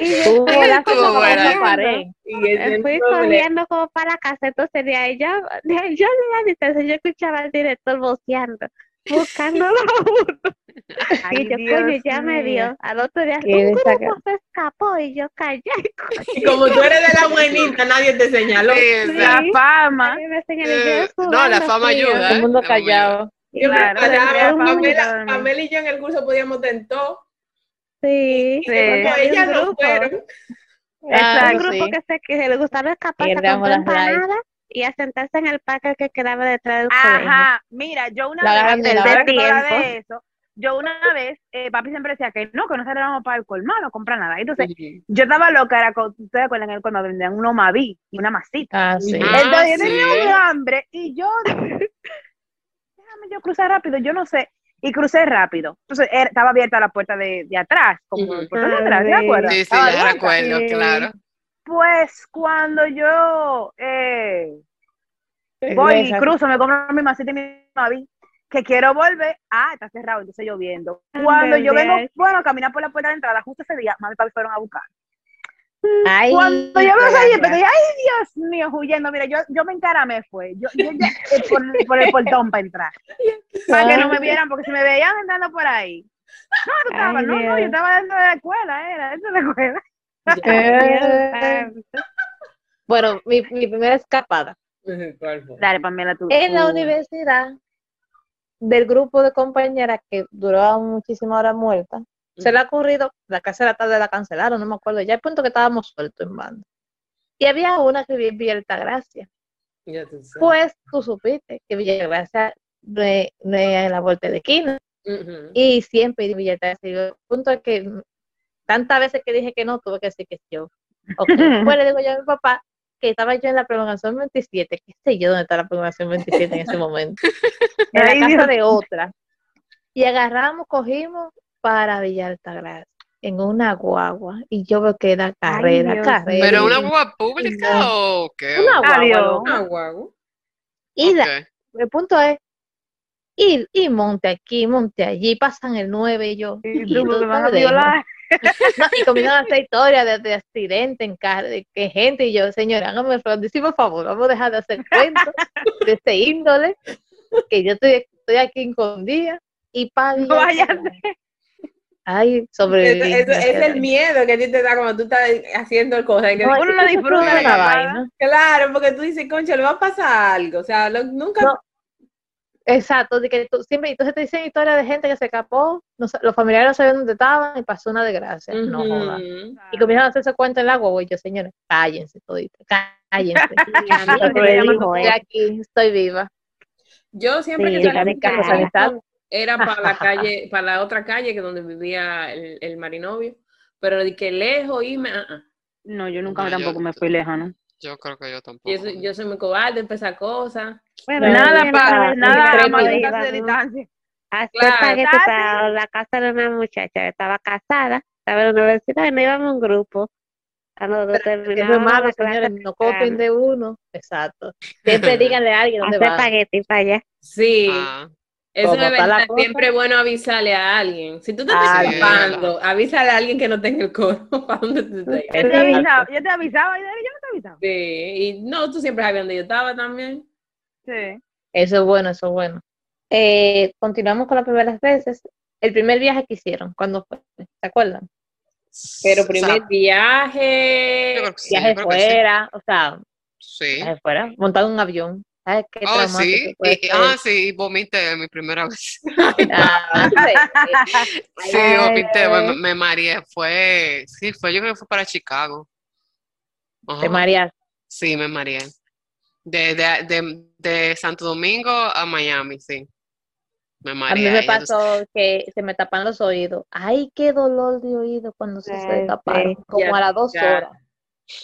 Y yo fui buena. esa pared. Y es fui corriendo como para la casa, entonces de ahí yo, de ahí yo de la distancia, yo escuchaba al director voceando, buscándolo [LAUGHS] a uno. Ay, y yo, Dios coño, ya me vio. Al otro día, un grupo se escapó y yo callé. Y [LAUGHS] como tú eres de la buenita, nadie te señaló. Sí, Sí. La fama. Me señalé, Eh, no, la sudando fama ayuda. Todo el mundo La callado. Claro, Pamela, y yo en el curso podíamos tentar. Sí, Y un ellas no grupo. fueron. Ah, un grupo sí. que, se, que le gustaba comprar las likes. empanadas y a sentarse en el parque que quedaba detrás del colegio. Ajá, mira, yo una La vez, Tiempo. de eso, yo una vez, eh, papi siempre decía que no, que no salíamos para el colmado a comprar nada. Entonces, yo estaba loca, era con, ustedes acuerdan en el colmado vendían uno maví, una masita. Ah, sí. Ah, Entonces yo tenía sí. un hambre y yo, déjame yo cruzar rápido, yo no sé, y crucé rápido. Entonces era- estaba abierta la puerta de, de atrás, como la puerta de atrás, ¿te Ah, acuerdas? Sí, sí, Estaba ya abierta. recuerdo, claro. Pues cuando yo eh, voy y Esa- cruzo, me compro mi masita y mi maví, que quiero volver, ah, está cerrado, entonces lloviendo. Cuando yo vengo, bueno, a caminar por la puerta de entrada, justo ese día, mami y papi fueron a buscar. Ay, Cuando yo veo gracia. empecé, ay, Dios mío, huyendo, mira, yo, yo me encaramé, fue, yo, yo ya, eh, por, por el portón para entrar, para que no me vieran, porque si me veían entrando por ahí, no, tú estabas, no, no, yo estaba dentro de la escuela, era dentro de la escuela. Eh, Bueno, mi, mi primera escapada. ¿Cuál fue? Dale, Pamela, tú. En la universidad, del grupo de compañeras que duraba muchísimas horas muertas, se le ha ocurrido, la casa de la tarde la cancelaron, no me acuerdo, ya el punto que estábamos sueltos en banda. Y había una que vivía en Villa Altagracia. Ya tú sabes. Pues tú supiste que Villa Altagracia no es, no es en la vuelta de esquina. Ujú. Y siempre di Villa Altagracia. Y El punto es que tantas veces que dije que no, tuve que decir que yo. Ok, [LAUGHS] Pues le digo yo a mi papá que estaba yo en la prolongación 27, qué sé yo dónde está la prolongación 27 en ese [LAUGHS] momento, [LAUGHS] en la casa de otra. Y agarramos, cogimos para Villa Altagracia en una guagua y yo veo que era carrera, carrera. ¿Pero una guagua pública No. o qué? Una guagua. Ah, guau. Y la- el punto es, y, y monte aquí, monte allí, pasan el 9 y yo. Y y tú me yo van a violar. [LAUGHS] Y comienzan a hacer historias de, de accidente en carro, de que gente, y yo, señora, hágame el grandísimo favor, vamos a dejar de hacer cuentos de este índole, que yo estoy, estoy aquí escondida, y para No. Ay, sobreviví. eso- es el miedo que a ti te da cuando tú estás haciendo cosas. que- No, Uno no disfruta la vaina. claro, porque tú dices, concha, le va a pasar algo. O sea, lo- nunca. No. Exacto, de que tú, siempre, entonces te dicen historias de gente que se escapó, no los familiares no sabían dónde estaban y pasó una desgracia. No joda. Y comienzan a hacerse cuenta en el agua, güey. Yo, señores, cállense todito, cállense. [LAUGHS] estoy aquí, estoy viva. Yo siempre Sí, que casa, sanidad. era para la [LAUGHS] calle, para la otra calle que donde vivía el, el marinovio, pero de que lejos irme, ah, ah. No, yo nunca No, yo- tampoco me fui lejano. Yo creo que yo tampoco. Yo, soy, yo soy muy cobarde, empezar cosas. Bueno, Nada yo Nada para, nada más de ¿no? distancia. Ah, para la casa de una muchacha. Estaba casada, estaba en la universidad y no íbamos un grupo. Cuando Eso es terminábamos malo, señores, no copien de uno. Exacto. Siempre díganle a alguien dónde Hacer va. espagueti para allá. Sí, Ah, eso es la verdad. cosa. Siempre es bueno avisarle a alguien. Si tú te Ah, estás escapando, avísale a alguien que no tenga el coro [LAUGHS] para donde tú estés. Yo te avisaba, yo te avisaba y yo Sí, y no, tú siempre sabías dónde yo estaba también. Sí. Eso es bueno, eso es bueno. Eh, continuamos con las primeras veces. El primer viaje que hicieron, ¿cuándo fue? ¿Se acuerdan? Pero o sea, primer viaje. yo creo que sí, viaje que sí. fuera, o sea, Sí. viaje fuera, montado en un avión. ¿Sabes qué Oh, sí. Y- ah, sí, vomité mi primera vez. Ah, [LAUGHS] sí. Vomité, me, me mareé. Fue, sí, fue, yo creo que fue para Chicago. Ajá. De María. Sí, me mareé. De, de, de, de Santo Domingo a Miami, sí. Me A mareé. mí me pasó que se me tapan los oídos. Ay, qué dolor de oído cuando se, se Ay, taparon, sí. como Ya, a las dos ya. horas.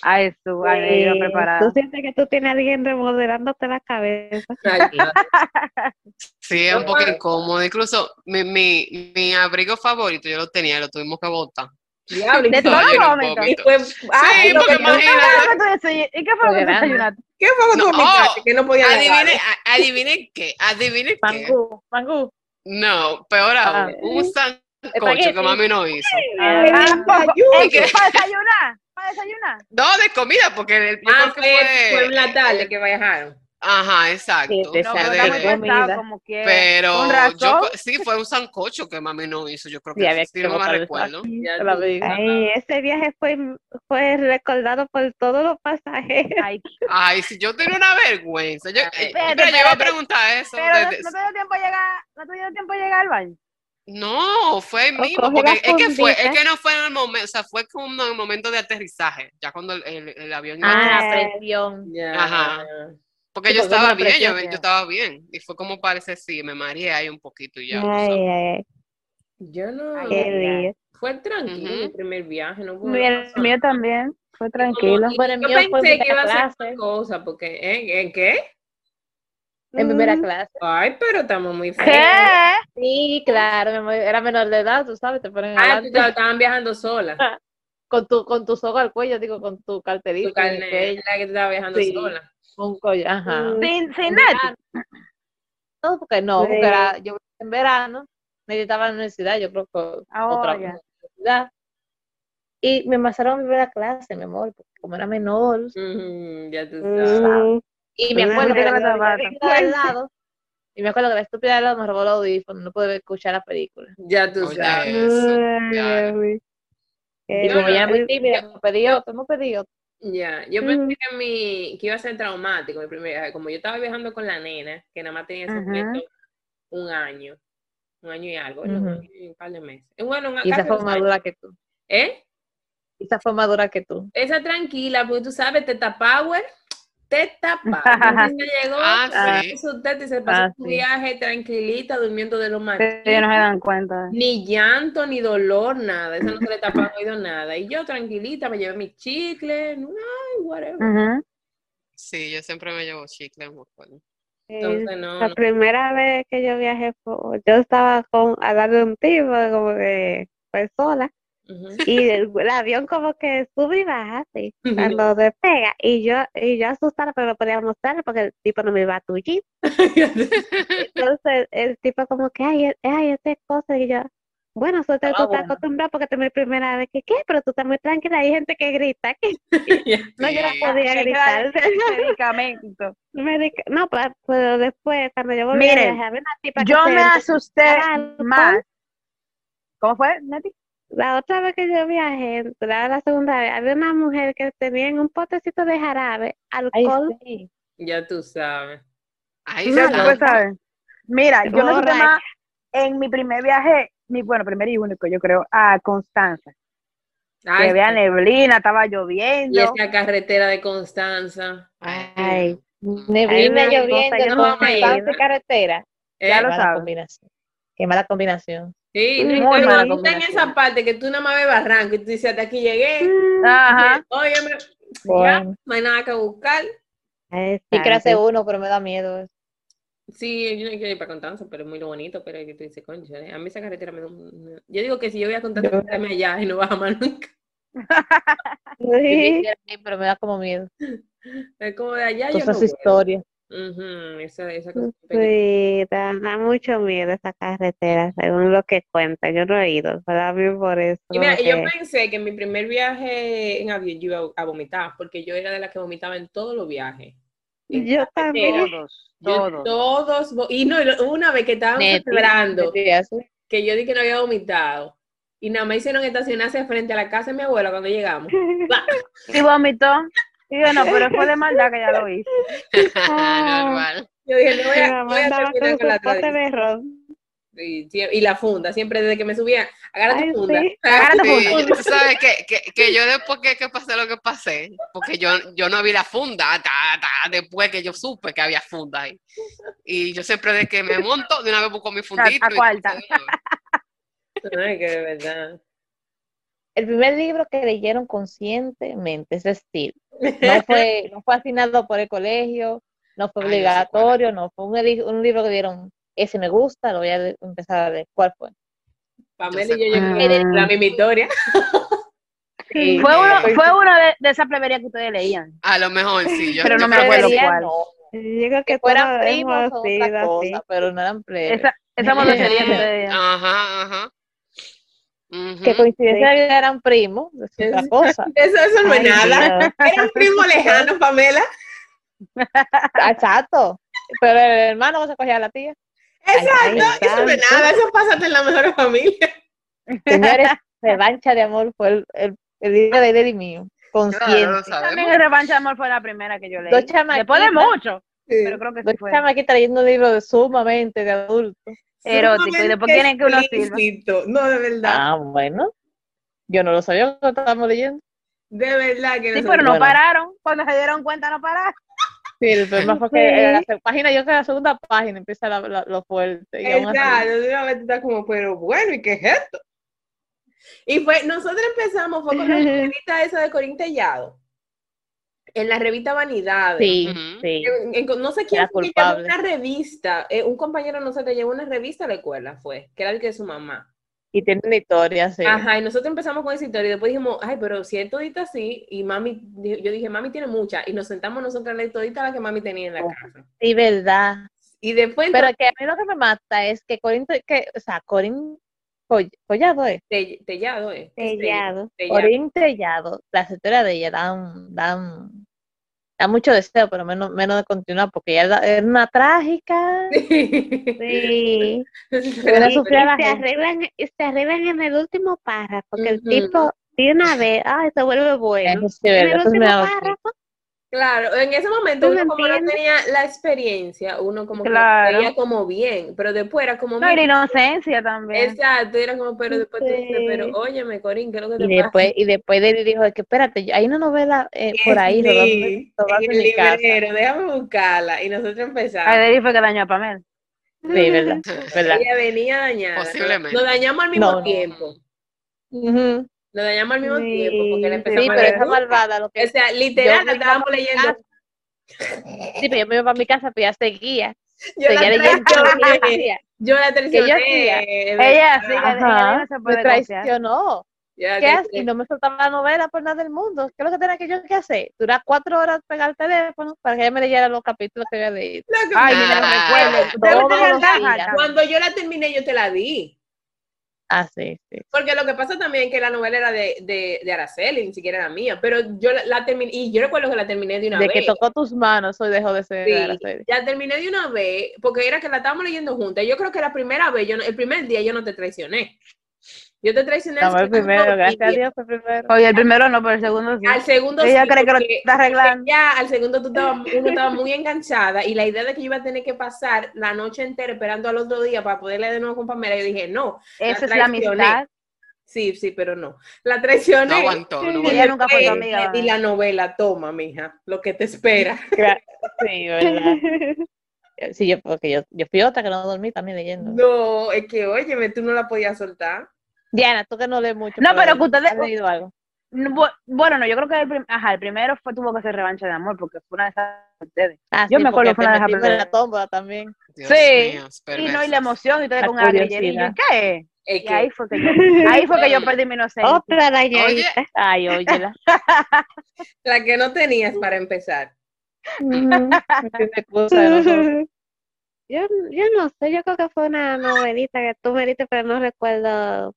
A eso, Sí, preparada. Tú sientes que tú tienes a alguien remodelándote la cabeza. [LAUGHS] [LAUGHS] Sí, es un poco incómodo. Incluso mi, mi, mi abrigo favorito, yo lo tenía, lo tuvimos que botar. Diablo, De y todo Estaba lleno de momento. Y fue, ay, porque que- imagínate. ¿Y qué fue lo que tú desay- ¿Y qué fue lo que tú desayunaste? ¿Qué fue que tú No, podía Adivine, lavarlo? a- adivine qué, adivine qué. Mangú, mangú. No, peor aún, Ah. un sancocho que mami no hizo. Ah, Ah, para desayunar, para desayunar. No, de comida, porque el, yo Ah, creo que fue, fue en la tarde que viajaron. Ajá, exacto. Sí, No, pero comida. como quiera. pero Con yo sí fue un sancocho que mami no hizo, yo creo Sí, que había sí, que no me recuerdo. La. Ay, ese viaje fue, fue recordado por todos los pasajeros. Ay, [LAUGHS] Ay, si yo tenía una vergüenza. Yo, Ay, eh, espérate, pero yo iba a preguntar eso. pero no, desde- no te dio tiempo a llegar, no te dio tiempo a llegar al baño. No, fue el O mismo, porque la es que fue, es que no fue en el momento, o sea, fue como en el momento de aterrizaje, ya cuando el, el- el avión iba a Ah, aterrizar. presión. Ya. Ajá. Porque Sí, yo estaba bien, yo, yo estaba bien. Y fue como parece, sí, me mareé ahí un poquito y ya. Ay, ay, ay, Yo no. Qué. Fue tranquilo mi primer viaje. No nada El mío también, fue tranquilo. Como- el yo mío fue pensé que iba a ser cosa, porque. ¿en qué? En primera Mm. clase. Ay, pero estamos muy ¿Qué? feos. Sí, claro, era menor de edad, tú sabes, te ponen Ah, tú estaban viajando sola. [LAUGHS] con tu con tu soga al cuello, digo, con tu carterito Tu cuello, la que tú estabas viajando Sí. sola. con un collar, ajá. Mm. Sin, sin En net. verano. No, porque no, porque era, yo en verano, meditaba en la universidad, yo creo que Ah, otra universidad. Y me pasaron a mi primera clase, mi amor, porque como era menor, ya tú sabes. Mm, y me acuerdo que la, te estúpida del lado, y me acuerdo que la estúpida del lado me robó el audífono, no pude escuchar la película. Ya tú Oye, sabes. Eso, ya. Qué Y como no, era muy tímida, pedí otro. Ya, yo Ujú. pensé que, mi, que iba a ser traumático mi primer viaje. Como yo estaba viajando con la nena, que nada más tenía en ese momento un año, un año y algo, ¿no? Ujú. un par de meses. Eh, Bueno, Y esa fue más dura que tú. ¿Eh? Esa fue más dura que tú. Esa tranquila, porque tú sabes, Teta Power, Teta. [LAUGHS] Ella llegó, Ah, sí. puso teta y se pasó Ah, su sí. viaje tranquilita, durmiendo de lo más ellos no se dan cuenta. Ni llanto, ni dolor, nada. Eso no se le tapa el oído, nada. Y yo tranquilita, me llevé mis chicles, no, ay, whatever. Ujú. Sí, yo siempre me llevo chicle, me acuerdo. Entonces, no, La no. primera vez que yo viajé, fue- yo estaba con, lado de un tipo, como que fue sola, Y el, el avión como que sube y baja así, cuando despega, y yo, y yo asustada, pero no podía mostrarle porque el tipo no me iba a tullir. [LAUGHS] Entonces el tipo como que, ay, e- ay, esta cosa, y yo, bueno, suerte, tú estás bueno. acostumbrado porque esta es mi primera vez que, ¿qué? Pero tú estás muy tranquila, hay gente que grita, que [LAUGHS] [LAUGHS] no, yo no podía gritar. medicamento. Medica- No, pero después, cuando yo volví a Miren, viajar, había una tipa Yo me asusté más ¿Cómo fue, Nati? La otra vez que yo viajé, la, la segunda vez, había una mujer que tenía en un potecito de jarabe Ay, alcohol. sí. Ya tú sabes. Ahí saber. Mira, yo me Borracha. fui más en mi primer viaje, mi, bueno, primer y único, yo creo, a Constanza. Ay, que había neblina, estaba y lloviendo. esa carretera de Constanza. Ay, Neblina lloviendo, no no carretera. ¿eh? Ya lo mala sabes. Combinación. Qué mala combinación. Sí, Muy y mala ahorita en combinación. esa parte que tú nada más ves barranco y tú dices, hasta aquí llegué. Ajá. Óyeme, ya, Bueno, no hay nada que buscar. sí que hace exacto. uno, pero me da miedo. eso. Sí, yo no quiero ir para Constanza, pero es muy lo bonito, pero que tú dices, concha, a mí esa carretera me da un- Yo digo que si yo voy a Constanza, Yo- quédame allá y no baja más nunca. [LAUGHS] Sí. pero me da como miedo. Es como de allá yo Todas me esas voy. Historias. Ujú, esa, esa cosa. Sí, da, da mucho miedo esa carretera, según lo que cuenta. Yo no he ido, pero a mí por eso. Y mira, como yo que- pensé que en mi primer viaje en avión yo iba a vomitar, porque yo era de las que vomitaba en todos los viajes. En Yo también. Todos, Yo todos. todos, vo- y no, una vez que estábamos celebrando, que yo dije que no había vomitado, y nada más hicieron estacionarse frente a la casa de mi abuela cuando llegamos. [LAUGHS] Y vomitó. Y yo, no, pero fue de maldad que ya lo hice. [LAUGHS] Normal. Yo dije, no voy a, mamá voy a terminar con la tradición. Y, y la funda, siempre desde que me subía, agarra tu funda, sí. agarra tu Sí, funda. tú sabes que, que, que yo después que, que pasé lo que pasé, porque yo, yo no vi la funda, ta, ta, después que yo supe que había funda ahí. Y yo siempre de que me monto, de una vez busco mi fundito. a y cuarta. [LAUGHS] Ay, que de verdad. El primer libro que leyeron conscientemente, es decir, no [LAUGHS] fue, no fue asignado por el colegio, no fue Ay, es. obligatorio, no fue un, libro que dieron, ese me gusta, lo voy a empezar a leer. ¿Cuál fue? Pamela y yo, yo la misma historia. [LAUGHS] Sí, Fue uno, fue uno de, de esa plebería que ustedes leían. A lo mejor sí. Yo, Pero no yo me acuerdo cuál. no, Yo creo que que fueran primos o otra cosa, pero no eran plebes. Esa, esa monocería que ustedes leían. [LAUGHS] Ajá, Que coincidencia Sí. de vida eran primos, es otra cosa. [LAUGHS] Eso, eso no es Ay, nada. Dios. Era un primo lejano, Pamela. Exacto. Pero el hermano se cogía a la tía. Exacto, ay, eso no es nada. Eso pasa en la mejor familia. Señores, [LAUGHS] revancha de amor fue el, el, el libro de Lady mío. Consciente. También el Revancha de Amor fue la primera que yo leí. Dos chamaquitas. Después de mucho, pero creo que Dos sí fue. chamaquitas leyendo un libro de sumamente de adulto. Erótico, y después quieren que uno sirva. No, de verdad. Ah, bueno. Yo no lo sabía que estábamos leyendo. De verdad que Sí, pero no Bueno. pararon. Cuando se dieron cuenta, no pararon. Sí, el problema fue que en la se- página, yo que en la segunda página empieza la- la- lo fuerte. Y Exacto, de una vez tú estás como, pero bueno, ¿y qué es esto? Y fue, nosotros empezamos, fue con la [LAUGHS] revista esa de Corín Tellado, en la revista Vanidades. Sí, sí. En- en- no sé quién fue llevó una revista, eh, un compañero de nosotros llevó una revista a la escuela, fue, que era el que de su mamá. Y tiene una historia, sí. Ajá, y nosotros empezamos con esa historia y después dijimos, ay, pero si es todita así, y mami, yo dije, mami tiene mucha, y nos sentamos nosotros a leer todita la que mami tenía en la Oh. casa. Sí, verdad. Y después, Pero que a mí lo que me mata es que Corín, que, o sea, Corín Coll- Collado es. Te- Tellado, ¿eh? Tellado. Corín Tellado, las historias de ella dan, dan, dan mucho deseo, pero menos, menos de continuar, porque era- era una trágica. Sí. [LAUGHS] Y se arreglan, se arreglan en el último párrafo, que el tipo de una vez, ay, se vuelve bueno. Sí, En el último da párrafo, Claro, en ese momento ¿Tú uno como no tenía la experiencia, uno como Claro. que veía como bien, pero después era como, No, mira, inocencia también. exacto, era como, pero después tú dices, Sí. pero óyeme, Corín, ¿qué es lo que te Y después, y después de dijo que espérate, hay una novela eh, pasa? por ahí, Sí, rodando en en el mi casa. librero, déjame buscarla, y nosotros empezamos. Aderi fue que dañó a Pamela. Sí, [LAUGHS] verdad, [LAUGHS] verdad. Ella venía dañada. Posiblemente. Nos dañamos al mismo No, no. tiempo. Ujú. Nos dañamos al mismo Sí, tiempo porque le empezamos Sí, a pero leer esa malvada, lo que O sea, literal, la estábamos leyendo. Sí, pero yo me iba para mi casa, pues ya seguía. [LAUGHS] Yo la Seguía leyendo. [LAUGHS] Yo la traicioné. Ella sí, ella no se me puede traicionó. Yo la ¿Qué haces? Y no me soltaba la novela por nada del mundo. ¿Qué es lo que tenía que yo que hacer? Durar cuatro horas pegar el teléfono para que ella me leyera los capítulos que había leído. Ay, lo Ah. recuerdo. Cuando yo la terminé, yo te la di. Ah, sí, sí. Porque lo que pasa también es que la novela era de, de, de Araceli, ni siquiera era mía. Pero yo la, la terminé, y yo recuerdo que la terminé de una De vez. que tocó tus manos, hoy dejó de ser Sí, de Araceli. ya terminé de una vez, porque era que la estábamos leyendo juntas. Yo creo que la primera vez, yo no- el primer día yo no te traicioné. Yo te traicioné No, el segundo primero, y- gracias a Dios fue primero. Oye, el primero no, pero el segundo sí. Al segundo Ella sí, cree que lo está arreglando. Ya al segundo tú estabas, uno estaba muy enganchada y la idea de que yo iba a tener que pasar la noche entera esperando al otro día para poderle de nuevo con Pamela, yo dije, no, Esa es la amistad. sí, sí, pero no. La traicioné. No aguantó, no Y aguantó. Ella nunca fue tu amiga. di la novela, toma, mija, lo que te espera. Sí, verdad. [LAUGHS] Sí, yo, porque yo, yo fui otra que no dormí también leyendo. No, es que, óyeme, tú no la podías soltar. Diana, tú que no lees mucho. No, pero que ustedes- ¿has leído algo? No, bu- Bueno, no, yo creo que el, prim- Ajá, el primero fue tuvo que ser revancha de amor, porque fue una de esas de ustedes. Ah, Yo sí, me acuerdo porque fue una de esas en la tómbola también. Dios Sí, Y no, y la emoción y todo La con. Y curiosidad. ¿qué? Es Y que, ahí fue que yo, ahí fue que yo perdí mi inocencia. Otra dañadita. Ay, óyela. [LAUGHS] la que no tenías para empezar. [LAUGHS] De nosotros. Yo, yo no sé, yo creo que fue una novelita que tú me diste, pero no recuerdo.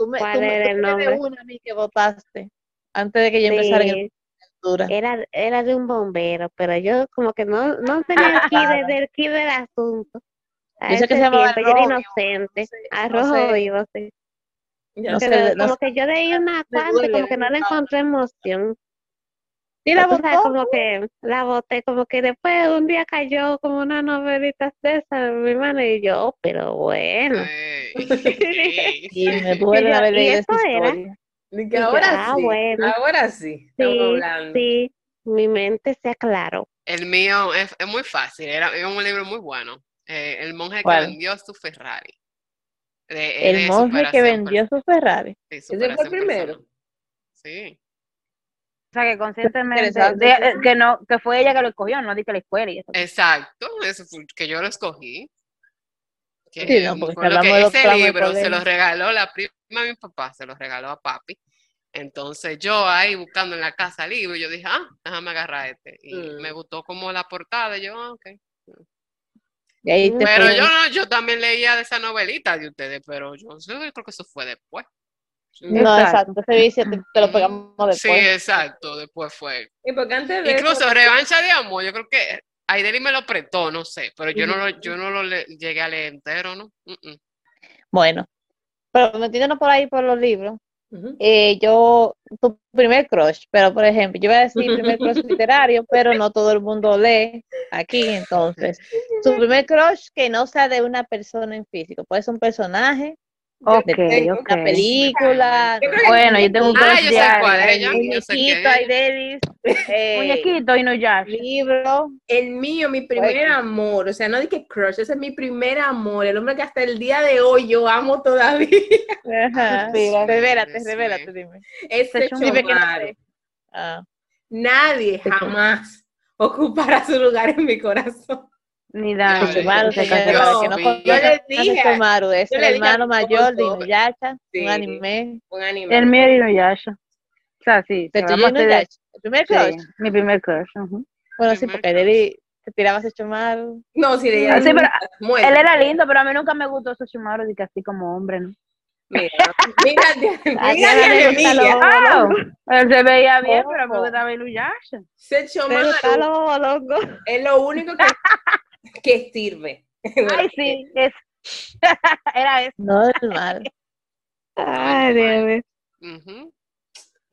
Tú me, ¿Cuál tú era el me de nombre? una a mí que votaste antes de que yo empezara en el Sí, era, era de un bombero, pero yo como que no, no tenía el key de- [LAUGHS] del asunto. A Yo sé que se llamaba tiempo yo era inocente. no sé, A no sé. vivo, sí. No sé, como que yo leí una parte, como que no le encontré emoción. ¿Sí la Tú sabes, como que la boté, como que después un día cayó como una novelita de esa, mi hermano, y yo, oh, pero bueno. [LAUGHS] [LAUGHS] Y me duele Y haber ¿y leído esa historia. Y que ahora ah, sí, bueno. ahora sí, Sí, sí, mi mente se aclaró. El mío es, es muy fácil, era, era un libro muy bueno. Eh, el monje que vendió su Ferrari. De- El monje que vendió su Ferrari. sí, ¿Ese fue el primero? Sí. O sea, que conscientemente, de- que no, que fue ella que lo escogió, no di que la escuela y eso. Exacto, eso fue que yo lo escogí. Que, Sí, no, porque que ese libro se lo regaló la prima de mi papá, se lo regaló a papi. Entonces yo ahí buscando en la casa libro, yo dije, ah, déjame agarrar este. Y Mm. me gustó como la portada, y yo, ah, ok. Y ahí te Pero fue- yo no, yo también leía de esa novelita de ustedes, pero yo, yo creo que eso fue después. No, Exacto. vicio te, te lo pegamos Sí, después. exacto, después fue. Y porque antes de Incluso eso, Revancha de Amor, yo creo que Aideli me lo prestó, no sé, pero yo no lo, yo no lo le- llegué a leer entero, ¿no? Mm, mm. Bueno, pero metiéndonos por ahí por los libros, Ujú. eh, yo, tu primer crush, pero por ejemplo, yo iba a decir primer crush [LAUGHS] literario, pero no todo el mundo lee aquí, entonces, tu primer crush que no sea de una persona en físico, puede ser un personaje, Ok, de- ok. una película, Yo Bueno, yo tengo un Ah, crush yo sé diario, cuál es ella. yo sé es. Davis, [LAUGHS] eh, Muñequito y no ya. libro, El mío, mi primer amor, o sea, no dije crush, ese es mi primer amor, el hombre que hasta el día de hoy yo amo todavía, [LAUGHS] ajá, revélate, mío. dime. es Ese Chomaro. Ah, Nadie jamás ocupará su lugar en mi corazón. Ni da. Checho Maru, que no yo dije Maru, es el hermano mayor de Inuyasha, sí. un anime. Un anime. El mío y Inuyasha. O sea, sí. De Inuyasha. El primer crush. sí, mi primer crush. Bueno, sí, porque Lili te tirabas a Chomaru. No, si de sí, pero muerto. Él era lindo, pero a mí nunca me gustó su Shimaru, de que así como hombre, ¿no? Mira, mira, mira, [LAUGHS] Ah, él se veía bien, pero a mí me Ojo. gustaba Inuyasha. Pero loco, loco. es lo único que, [LAUGHS] que sirve. [LAUGHS] Ay, sí, es. [LAUGHS] era eso. Normal. Ay, Dios mío.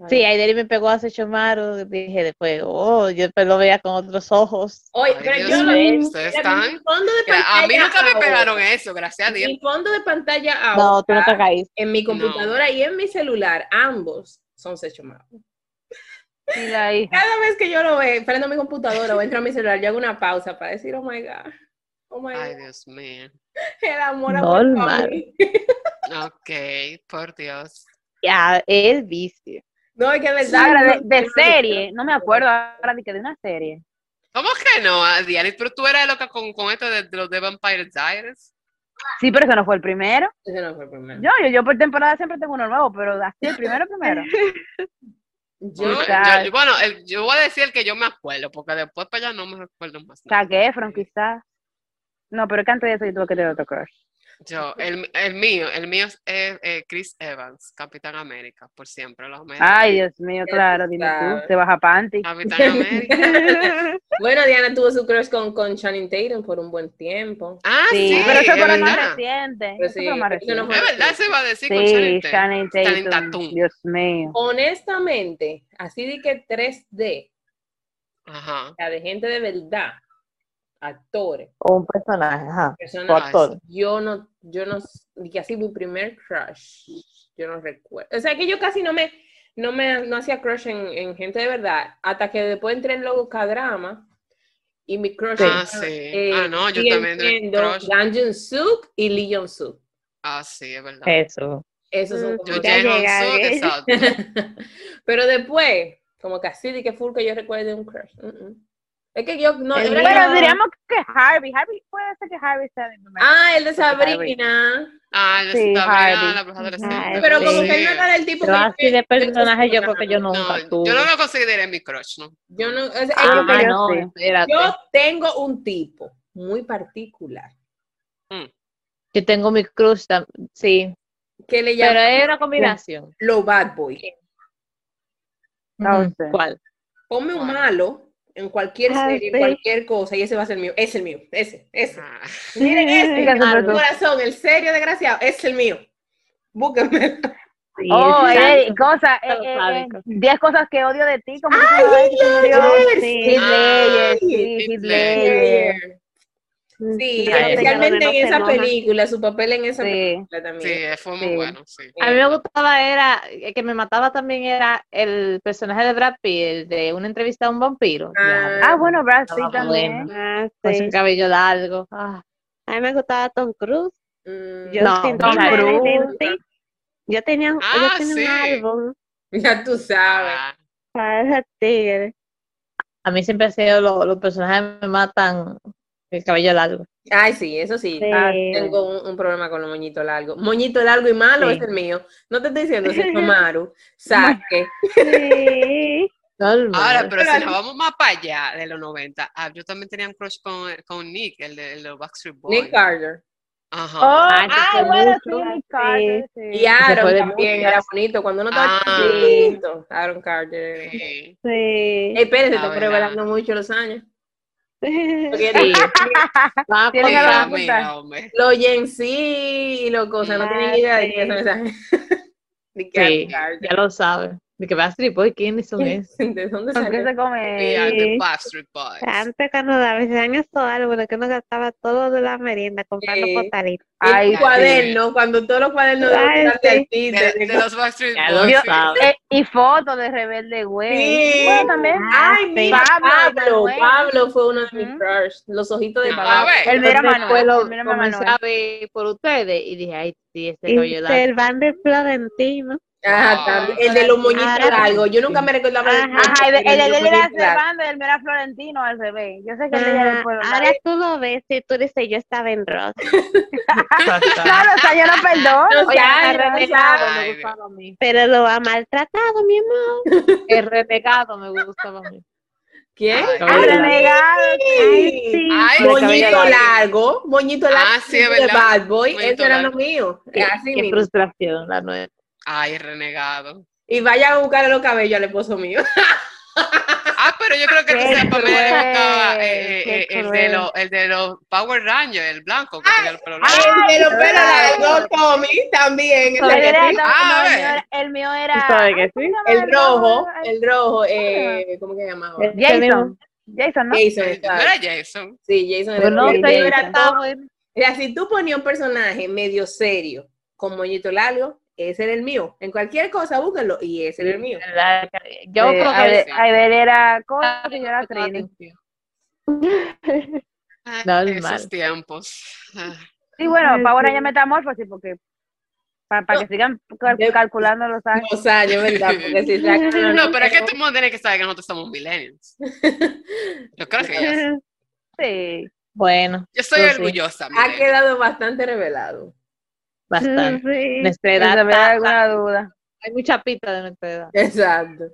Sí, Aideri me pegó a Chomaru. Dije después, oh, yo después lo veía con otros ojos. Oye, Ay, pero Dios yo lo vi. ustedes están. fondo de Mira, pantalla A mí nunca me pegaron eso, gracias a Dios. Mi fondo de pantalla No, ahora, tú no te caíste. en mi computadora y en mi celular, ambos son Sechomaru. Y la hija. Cada vez que yo lo veo, prendo mi computadora o entro a mi celular, yo hago una pausa para decir, oh my God, oh my Ay, God, Dios mío. el amor a Normal. mí. Ok, por Dios. Ya, el vicio. No, es que Ahora, verdad. de, de serie, no me acuerdo ahora de que de una serie. ¿Cómo que no, Diana? Pero tú eras loca con, con esto de, de los de Vampire Diaries. Sí, pero ese no fue el primero. Ese no fue el primero. Yo, yo, yo por temporada siempre tengo uno nuevo, pero así el primero, primero. [LAUGHS] Yo, Bueno, yo- bueno, el- yo voy a decir el que yo me acuerdo, porque después para allá no me recuerdo más. Zac Efron, quizás. No, pero que antes de eso yo tuve que tener otro crush. Yo, el, el mío, el mío es eh, eh, Chris Evans, Capitán América, por siempre. Los Ay, Dios mío, claro, dime tú, te baja panty. Capitán América. [LAUGHS] Bueno, Diana tuvo su crush con, con Channing Tatum por un buen tiempo. Ah, sí, Sí, pero eso es fue lo más reciente. Pero Eso sí, fue lo más reciente. Es verdad, se va a decir con Sí, Channing Tatum. Dios mío. Honestamente, así de que 3D, Ajá. sea, de gente de verdad, actores, O un personaje, ajá. personas, O actor. yo no, yo no, así mi primer crush, yo no recuerdo. O sea, que yo casi no me, no me, no hacía crush en, en gente de verdad, hasta que después entré en logo K-drama y mi crush Ah, sí. Ah, no, yo también crush. Gang Jun-suk y Lee Jong-suk. Ah, sí, es verdad. Eso. Esos son como Yo ya exacto. [LAUGHS] Pero después, como que así de que full que yo recuerde un crush. mm, mm. Es que yo no. El mío- yo- diríamos que Harvey. Harvey puede ser que Harvey sea primer. Ah, el de. Sabrina. Ah, yo Sí, sí, Sabrina, Harvey. la bruja adolescente. Harvey. Pero como Sí. que él no era el tipo Pero que. así de personaje yo creo que yo No, tuve. yo no lo consideré mi crush, ¿no? Yo no. o sea, Ah, yo- que yo no, espérate. yo tengo un tipo muy particular Yo tengo mi crush, tam- sí, que le pero es una combinación. lo bad boy. No sé. ¿Cuál? Ponme un malo en cualquier Ah, serie, en sí. cualquier cosa, y ese va a ser mío. Es el mío. Ese, ese. Ah, Miren [LAUGHS] ese. Tú. corazón, el serio desgraciado, es el mío. Búsquenme. Sí, Oh, eh, sádico. cosa, Pero eh, eh, sádico. eh, 10 cosas que odio de ti, como que Sí, sí. Sí, Sí, especialmente en esa película, su papel en esa Sí. película sí, también. fue muy Sí. bueno, sí. A mí me gustaba era, el que me mataba también era el personaje de Brad Pitt, el de una entrevista a un vampiro. Ah, Ah, bueno, Brad Pitt también. bueno. Ah, Con sí. su cabello largo. Ah, A mí me gustaba Tom Cruise. Mm, Yo No, Tom Cruise. Yo tenía, un- yo Ah, tenía sí. un álbum [LAUGHS] ya tú sabes. Ah, para tigre. a mí siempre ha sido lo- los personajes que me matan el cabello largo. Ay, sí, eso sí. Sí. Ah, tengo un, un problema con los moñitos largos. Moñito largo y malo Sí. es el mío. No te estoy diciendo, es [LAUGHS] Maru. Saque. Sí. Ahora, pero si nos vamos más para allá de los 90, ah, yo también tenía un crush con, con Nick, el de, el de los Backstreet Boys. Nick Carter. Ajá. Oh, Ah, fue bueno, sí. Nick Carter, sí. Y Aaron también era bonito. Cuando uno estaba Ah. chiquito, Aaron Carter. Sí. Sí. Ey, espérense, La estoy revelando mucho los años. [LAUGHS] A Tienen Sí, que mira, hombre. Los Gen Z y los cosas, no tienen idea de qué [LAUGHS] qué Sí, ya lo saben. De que Backstreet Boy, ¿quiénes son esos? ¿De dónde [LAUGHS] se come? Sí. Backstreet Boys. Antes cuando daban esos álbumes que uno gastaba todo de la merienda comprando Sí. Ay, cuaderno, cuando todos los cuadernos de Ay, sí. De, de de los Backstreet Boys. Yo- sí. Eh, y fotos de Rebelde Güey. Sí. Bueno, también. Ay, mira, Pablo, Pablo, fue uno de mis Ujú. crush. Los ojitos de Ah, Pablo. El mira Manuel. El mira por ustedes y dije, ay, sí, este Y cabello largo. Servando Florentino. Ajá, Ah. también. el de los moñitos largos. Yo nunca me recordaba de Ajá. De- el de él era. Servando y el era Florentino al revés. Yo sé que el de ella era Ah, el pueblo. ahora tú lo ves y tú dices, yo estaba en rock. [LAUGHS] [LAUGHS] Claro, o sea, yo no perdono. No Oye, el me gustaba a mí. Pero lo ha maltratado, mi amor. [LAUGHS] El renegado me gustaba a mí. ¿Quién? Ah, renegado. Ay, sí. Ay, De cabello Moñito largo. moñito largo Ah, sí, es de verdad. Bad Boy, eso era lo mío. Qué, frustración la nueva. Ay, renegado. Y vayan a buscarle los cabellos al esposo mío. [LAUGHS] Ah, pero yo creo que gustaba eh, eh, eh, el, de los, el de los Power Rangers, el blanco, que tenía el pelo largo. El de los pelos verdad. largos, Tommy, también. El, Ah, no, el ve. mío era- el. ¿Tú sabes Ay, rojo, Ay, el rojo, eh, ¿cómo que se llamaba? El- Jason. Jason, ¿no? Jason, ¿No era Jason? Sí, Jason era Pero no el yo era todo-. Mira, si tú ponías un personaje medio serio con moñito largo, ese era el mío. En cualquier cosa, búsquenlo y ese era el mío. La- Yo Eh, creo que Aide- sí. Aidel era cosa y yo era Trini. Normal. Esos tiempos. Ah, Sí, bueno, para ahora ya metamorfosis, porque para, No. que sigan calculando los años. Los años, ¿verdad? [LAUGHS] Porque si sacan los No, pero es que todo el mundo tiene que saber que nosotros somos millennials. [LAUGHS] Yo creo que ya. Sí. Bueno, Yo estoy sí. orgullosa. ha quedado bastante revelado. Bastante. Sí. Nuestra Si edad está- da alguna duda. hay mucha pita de nuestra edad. Exacto.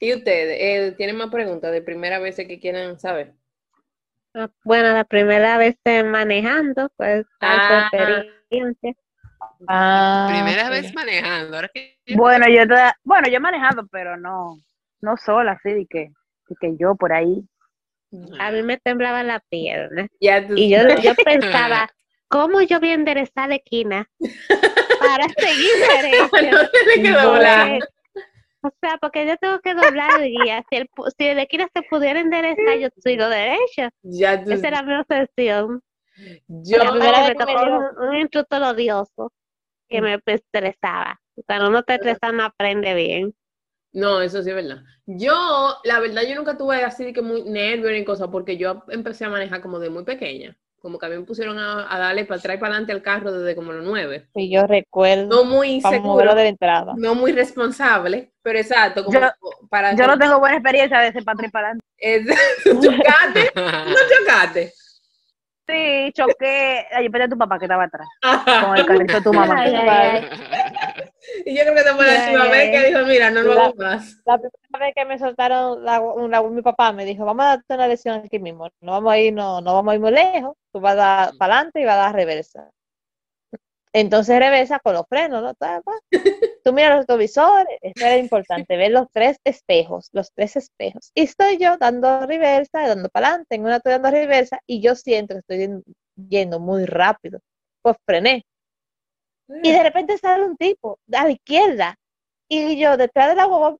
¿Y ustedes? eh, ¿Tienen más preguntas de primera vez que quieran saber? Ah, Bueno, la primera vez manejando, pues, Ah. experiencia. Ah, Primera sí. vez manejando. Ahora que yo- Bueno, yo toda- bueno, yo he manejado, pero no, no sola, así de que, de que yo por ahí. A mí me temblaba la pierna. Ya tú Y yo, yo pensaba, [LAUGHS] ¿cómo yo voy a enderezar la esquina [LAUGHS] para seguir [LAUGHS] derecho? no tiene que doblar. O sea, porque yo tengo que doblar el guía. Si, el, si la esquina se pudiera enderezar, yo sigo derecho. Ya tú Esa era mi obsesión. yo La primera vez me tocó un, un instructor odioso que me estresaba. Cuando uno te estresa no aprende bien. No, eso sí es verdad. Yo, la verdad, yo nunca tuve así de que muy nervio ni cosa, porque yo empecé a manejar como de muy pequeña. Como que a mí me pusieron a, a darle para atrás y para adelante al carro desde como los nueve. Y yo recuerdo No muy seguro, moverlo de la entrada. no muy responsable, pero exacto, como Yo- para Yo que- no tengo buena experiencia de ese para atrás y para adelante. es- [LAUGHS] chocaste, no chocaste. Sí, choqué. Ay, a tu papá que estaba atrás, con el [LAUGHS] carrito de tu mamá. Ay, ay, ay. y yo creo que esa fue la última vez que dijo, mira, no lo La- hago más. La primera vez que me soltaron, la, mi papá me dijo, vamos a darte una lección aquí mismo, no vamos a ir, no, no vamos a ir muy lejos, tú vas a dar para adelante y vas a dar reversa. Entonces reversa con los frenos, ¿no? Tú miras los retrovisores, eso era importante, ver los tres espejos, los tres espejos. Y estoy yo dando reversa, dando para adelante, en una estoy dando reversa y yo siento que estoy yen- yendo muy rápido. Pues frené. Y de repente sale un tipo a la izquierda y yo detrás de la guagua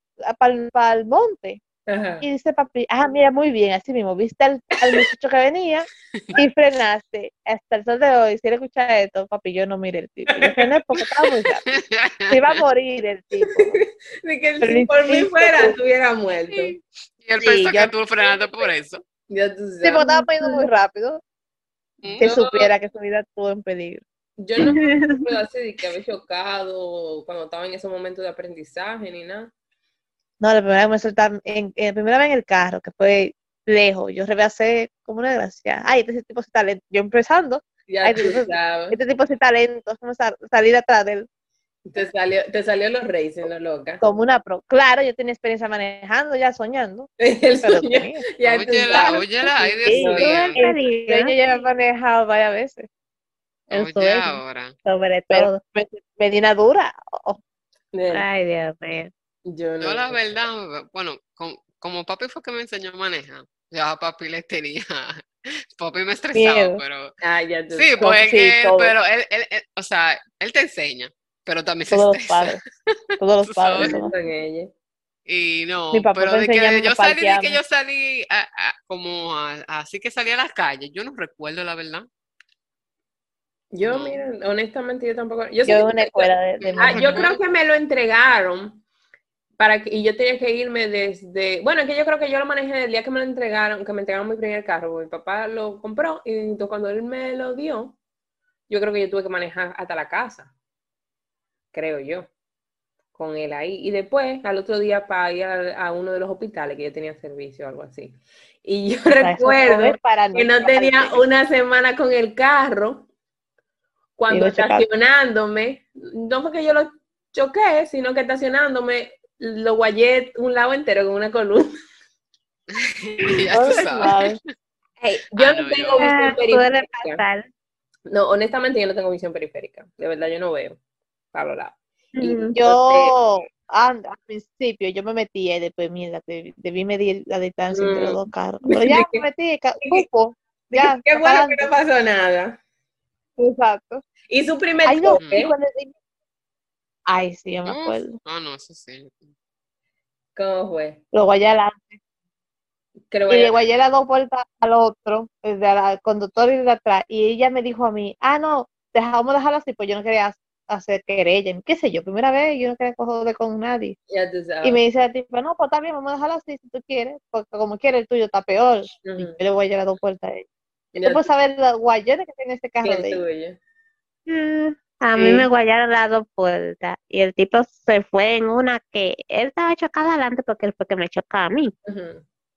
para el monte. Ajá. Y dice papi, ah, mira, muy bien, así mismo, viste al, al muchacho que venía y [LAUGHS] frenaste. Hasta el sol de hoy, si él escucha esto, papi, yo no miré el tipo. Yo frené porque estaba muy [LAUGHS] rápido. Se iba a morir el tipo. De que Pero si por mí fuera, pues. [LAUGHS] estuviera muerto. Y él Sí, pensó ya- que tú frenaste por eso. Ya tú Sí, porque estaba yendo muy rápido. Que No. supiera que su vida estuvo en peligro. Yo no me acuerdo así de que había chocado cuando estaba en ese momento de aprendizaje ni nada. No, la primera vez me soltaron, en, en- la primera vez en el carro, que fue lejos, yo rebasé como una gracia. Ay, este tipo se talento. Yo empezando, Ya Ay, sabes. este tipo se talento, como sal- salir atrás de él. Te salió, te salió los racing, lo loca. como una pro. Claro, yo tenía experiencia manejando, ya soñando. [LAUGHS] El sueño, ya Óyela, óyela, ay Sí, Dios mío. experiencia, Yo ya he manejado varias veces. Oye sueño, ahora. sobre todo. me, me di una dura. oh, Ay, Dios mío. Yo la verdad, bueno, com- como papi fue que me enseñó a manejar, ya a papi le tenía, [LAUGHS] papi me estresaba, Miedo. pero Ah, ya tú sí, pues sí, que, todo. pero él, él- él- o sea, él te enseña, pero también se todos los estresa. padres. Todos los [LAUGHS] padres. Y no, Mi papá pero de que yo salí, de que yo salí a- a- como a- así que salí a las calles, yo no recuerdo la verdad. Yo, No. mira, honestamente, yo tampoco. Yo, Yo una escuela de, de Ah, yo creo que me lo entregaron para que, y yo tenía que irme desde, bueno, es que yo creo que yo lo manejé el día que me lo entregaron, que me entregaron mi primer carro, mi papá lo compró y entonces cuando él me lo dio, yo creo que yo tuve que manejar hasta la casa, creo yo, con él ahí. Y después, al otro día, para ir a, a uno de los hospitales que yo tenía servicio o algo así. Y yo O sea, eso recuerdo para que no tenía una semana con el carro cuando estacionándome, no fue que yo lo choqué, sino que estacionándome lo guayé un lado entero con una columna. [LAUGHS] ya tú sabes. Hey, yo Ah, no no, tengo yo- Ah, visión suele periférica. No, honestamente yo no tengo visión periférica. De verdad yo no veo para los lados. Mm. Yo, and- al principio, yo me metí y después, mierda, debí, debí medir la distancia entre los Mm. dos carros. Pero ya me metí, [LAUGHS] cupo, ya, Qué bueno que no pasó nada. Exacto. Y su primer Ay, no, choque, y cuando- Ay, sí, yo me acuerdo. Ah, no, eso sí. ¿cómo fue? Lo guayé adelante. Que lo Y voy le a- dos vueltas al otro, el de al conductor y de atrás. Y ella me dijo a mí, ah, no, dejamos dejarlo así, pues yo no quería hacer querella, qué sé yo, primera vez, yo no quería coger con nadie. ya tú sabes. Y me dice a ti, no, pues está bien, vamos a dejarlo así si tú quieres, porque como quieres el tuyo está peor. Y yo le voy a llevar dos puertas a ella. Tú puedes saber los guayones que tiene ese carro de ella. tuyo. Mm, A mí Sí. me guayaron las dos puertas y el tipo se fue en una que él estaba chocado adelante porque él fue que me chocó a mí.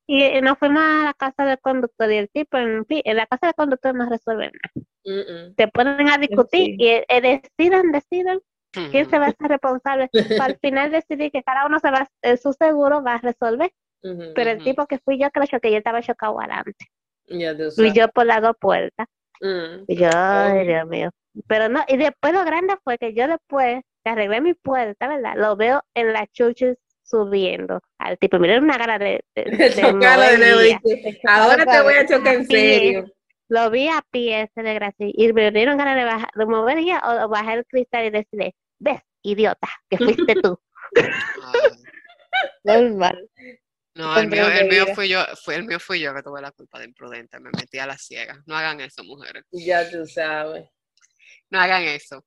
Y eh, nos fuimos a la casa del conductor y el tipo, en, fin, en la casa del conductor no resuelve nada. Mm. Se ponen a discutir sí. y eh, eh, decidan, decidan quién se va a ser responsable. [LAUGHS] Al final decidí que cada uno se va, eh, su seguro va a resolver, pero el tipo que fui yo que lo choqué, yo estaba chocado adelante. Tú Y yo por las dos puertas. Mm. Y yo, ay. Dios mío. Pero no, y después lo grande fue que yo después que arreglé mi puerta, ¿verdad? Lo veo en la chucha subiendo al tipo. Mira, una cara de, de, [LAUGHS] de Chocarlo de nuevo, mover y- dice, Ahora te voy a chocar en Sí. serio. Lo vi a pie ese desgraciado y me dieron ganas de, bajar, de mover ya o, o bajar el cristal y decirle, ves, idiota, que [LAUGHS] fuiste tú. Normal. No, el mío, el mío fui yo, fue el mío fui yo que tuve la culpa de imprudente, me metí a la ciega. No hagan eso, mujeres. Ya tú sabes. No hagan eso.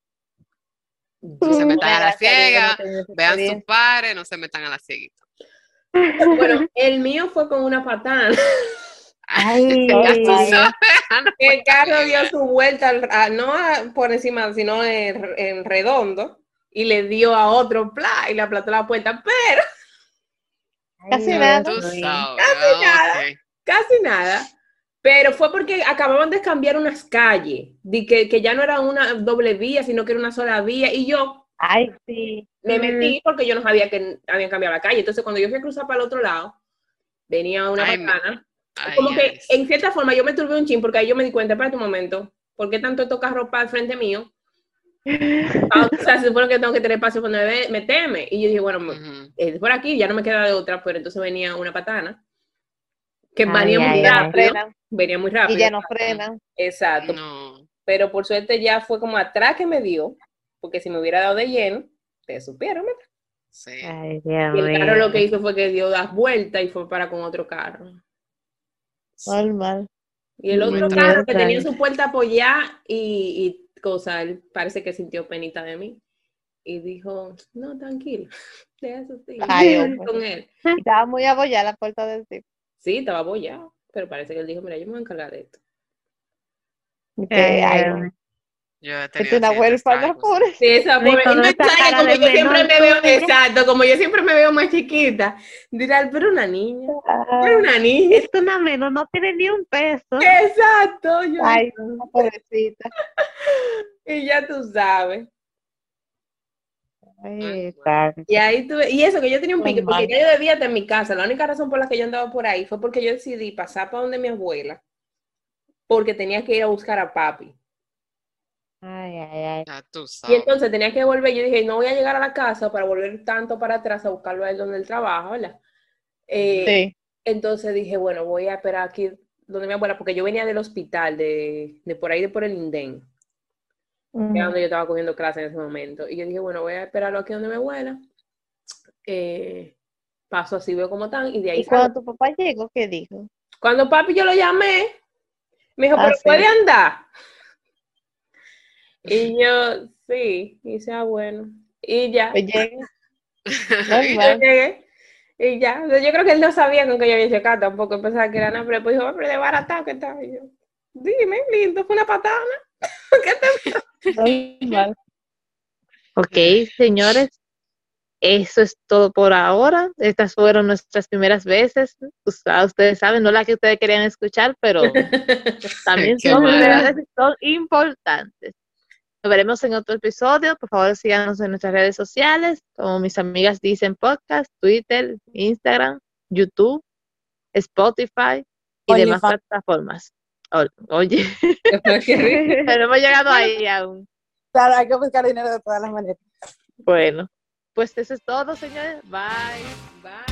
No se metan a la ciega, vean sus pares, no se metan a la cieguita. Bueno, el mío fue con una patana. Ay, sabes. El carro dio su vuelta, al- a- no a- por encima, sino en, en redondo, y le dio a otro pla y le aplastó la puerta, pero Casi Ay, nada. Casi nada. casi nada. Pero fue porque acababan de cambiar unas calles, de que, que ya no era una doble vía, sino que era una sola vía, y yo Ay, sí. me Mm. metí porque yo no sabía que habían cambiado la calle. Entonces, cuando yo fui a cruzar para el otro lado, venía una me- patana. Ay, como que ay, en cierta forma yo me turbé un chin porque ahí yo me di cuenta, para un momento, ¿por qué tanto estos carros para el frente mío? [LAUGHS] Ah, o sea, se supone que tengo que tener espacio para me- meterme. Y yo dije, bueno, me- Ujú. eh, por aquí ya no me queda de otra, pero entonces venía una patana que Ay, venía muy ay, rápido. Venía muy rápido. y ya no frenan. Exacto. No. Pero por suerte ya fue como atrás que me dio, porque si me hubiera dado de lleno, te supieron. ¿verdad? Sí. Ay, Y el carro lo que hizo fue que dio las vueltas y fue para con otro carro. Normal. Y el otro carro que tenía su puerta apoyada y, y cosa, él parece que sintió penita de mí. Y dijo, no, tranquilo, [LAUGHS] de eso sí. Ay, [LAUGHS] con él. Estaba muy abollada la puerta del tipo. Sí, estaba apoyado, pero parece que él dijo, mira, yo me voy a encargar de esto. Que, Ay, no. Yo he Es una huérfana, pobre. Sí, esa pobre- no esa extraña, cara como de yo siempre me veo, exacto, como yo siempre me veo más chiquita, dirán, pero una niña, pero una niña. Es una menos, no tiene ni un peso. Exacto, yo- Ay, no, pobrecita. [LAUGHS] y ya tú sabes. Ay, Y ahí tuve, y eso que yo tenía un pique, porque yo debía estar en mi casa. La única razón por la que yo andaba por ahí fue porque yo decidí pasar para donde mi abuela, porque tenía que ir a buscar a papi. Ay, ay, ay. Y entonces tenía que volver. Yo dije, no voy a llegar a la casa para volver tanto para atrás a buscarlo a él donde él trabaja, ¿verdad? Eh, Sí. Entonces dije, bueno, voy a esperar aquí donde mi abuela, porque yo venía del hospital, de, de por ahí, de por el Que era donde yo estaba cogiendo clases en ese momento. Y yo dije, bueno, voy a esperarlo aquí donde mi abuela. Eh, paso así, veo cómo están, y de ahí Y cuando tu papá llegó, ¿qué dijo? Cuando papi yo lo llamé, me dijo, Ah, ¿pero sí. puede andar? Y yo, sí, y dice, ah, bueno. Y ya, Pues [LAUGHS] y yo llegué. Y ya, yo creo que él no sabía con que yo había checado tampoco, pensaba que era nada, pero después dijo, pero de barata está. Y yo, dime, lindo, fue una patana. [LAUGHS] ¿Qué te Ok, señores, eso es todo por ahora. Estas fueron nuestras primeras veces. Us- ah, Ustedes saben, no las que ustedes querían escuchar, pero [LAUGHS] también son, son importantes. Nos veremos en otro episodio. Por favor, síganos en nuestras redes sociales, como mis amigas dicen podcast, Twitter, Instagram, YouTube, Spotify y demás plataformas. Oye, [LAUGHS] pero hemos llegado ahí aún. Claro, hay que buscar dinero de todas las maneras. Bueno, pues eso es todo, señores. Bye. Bye.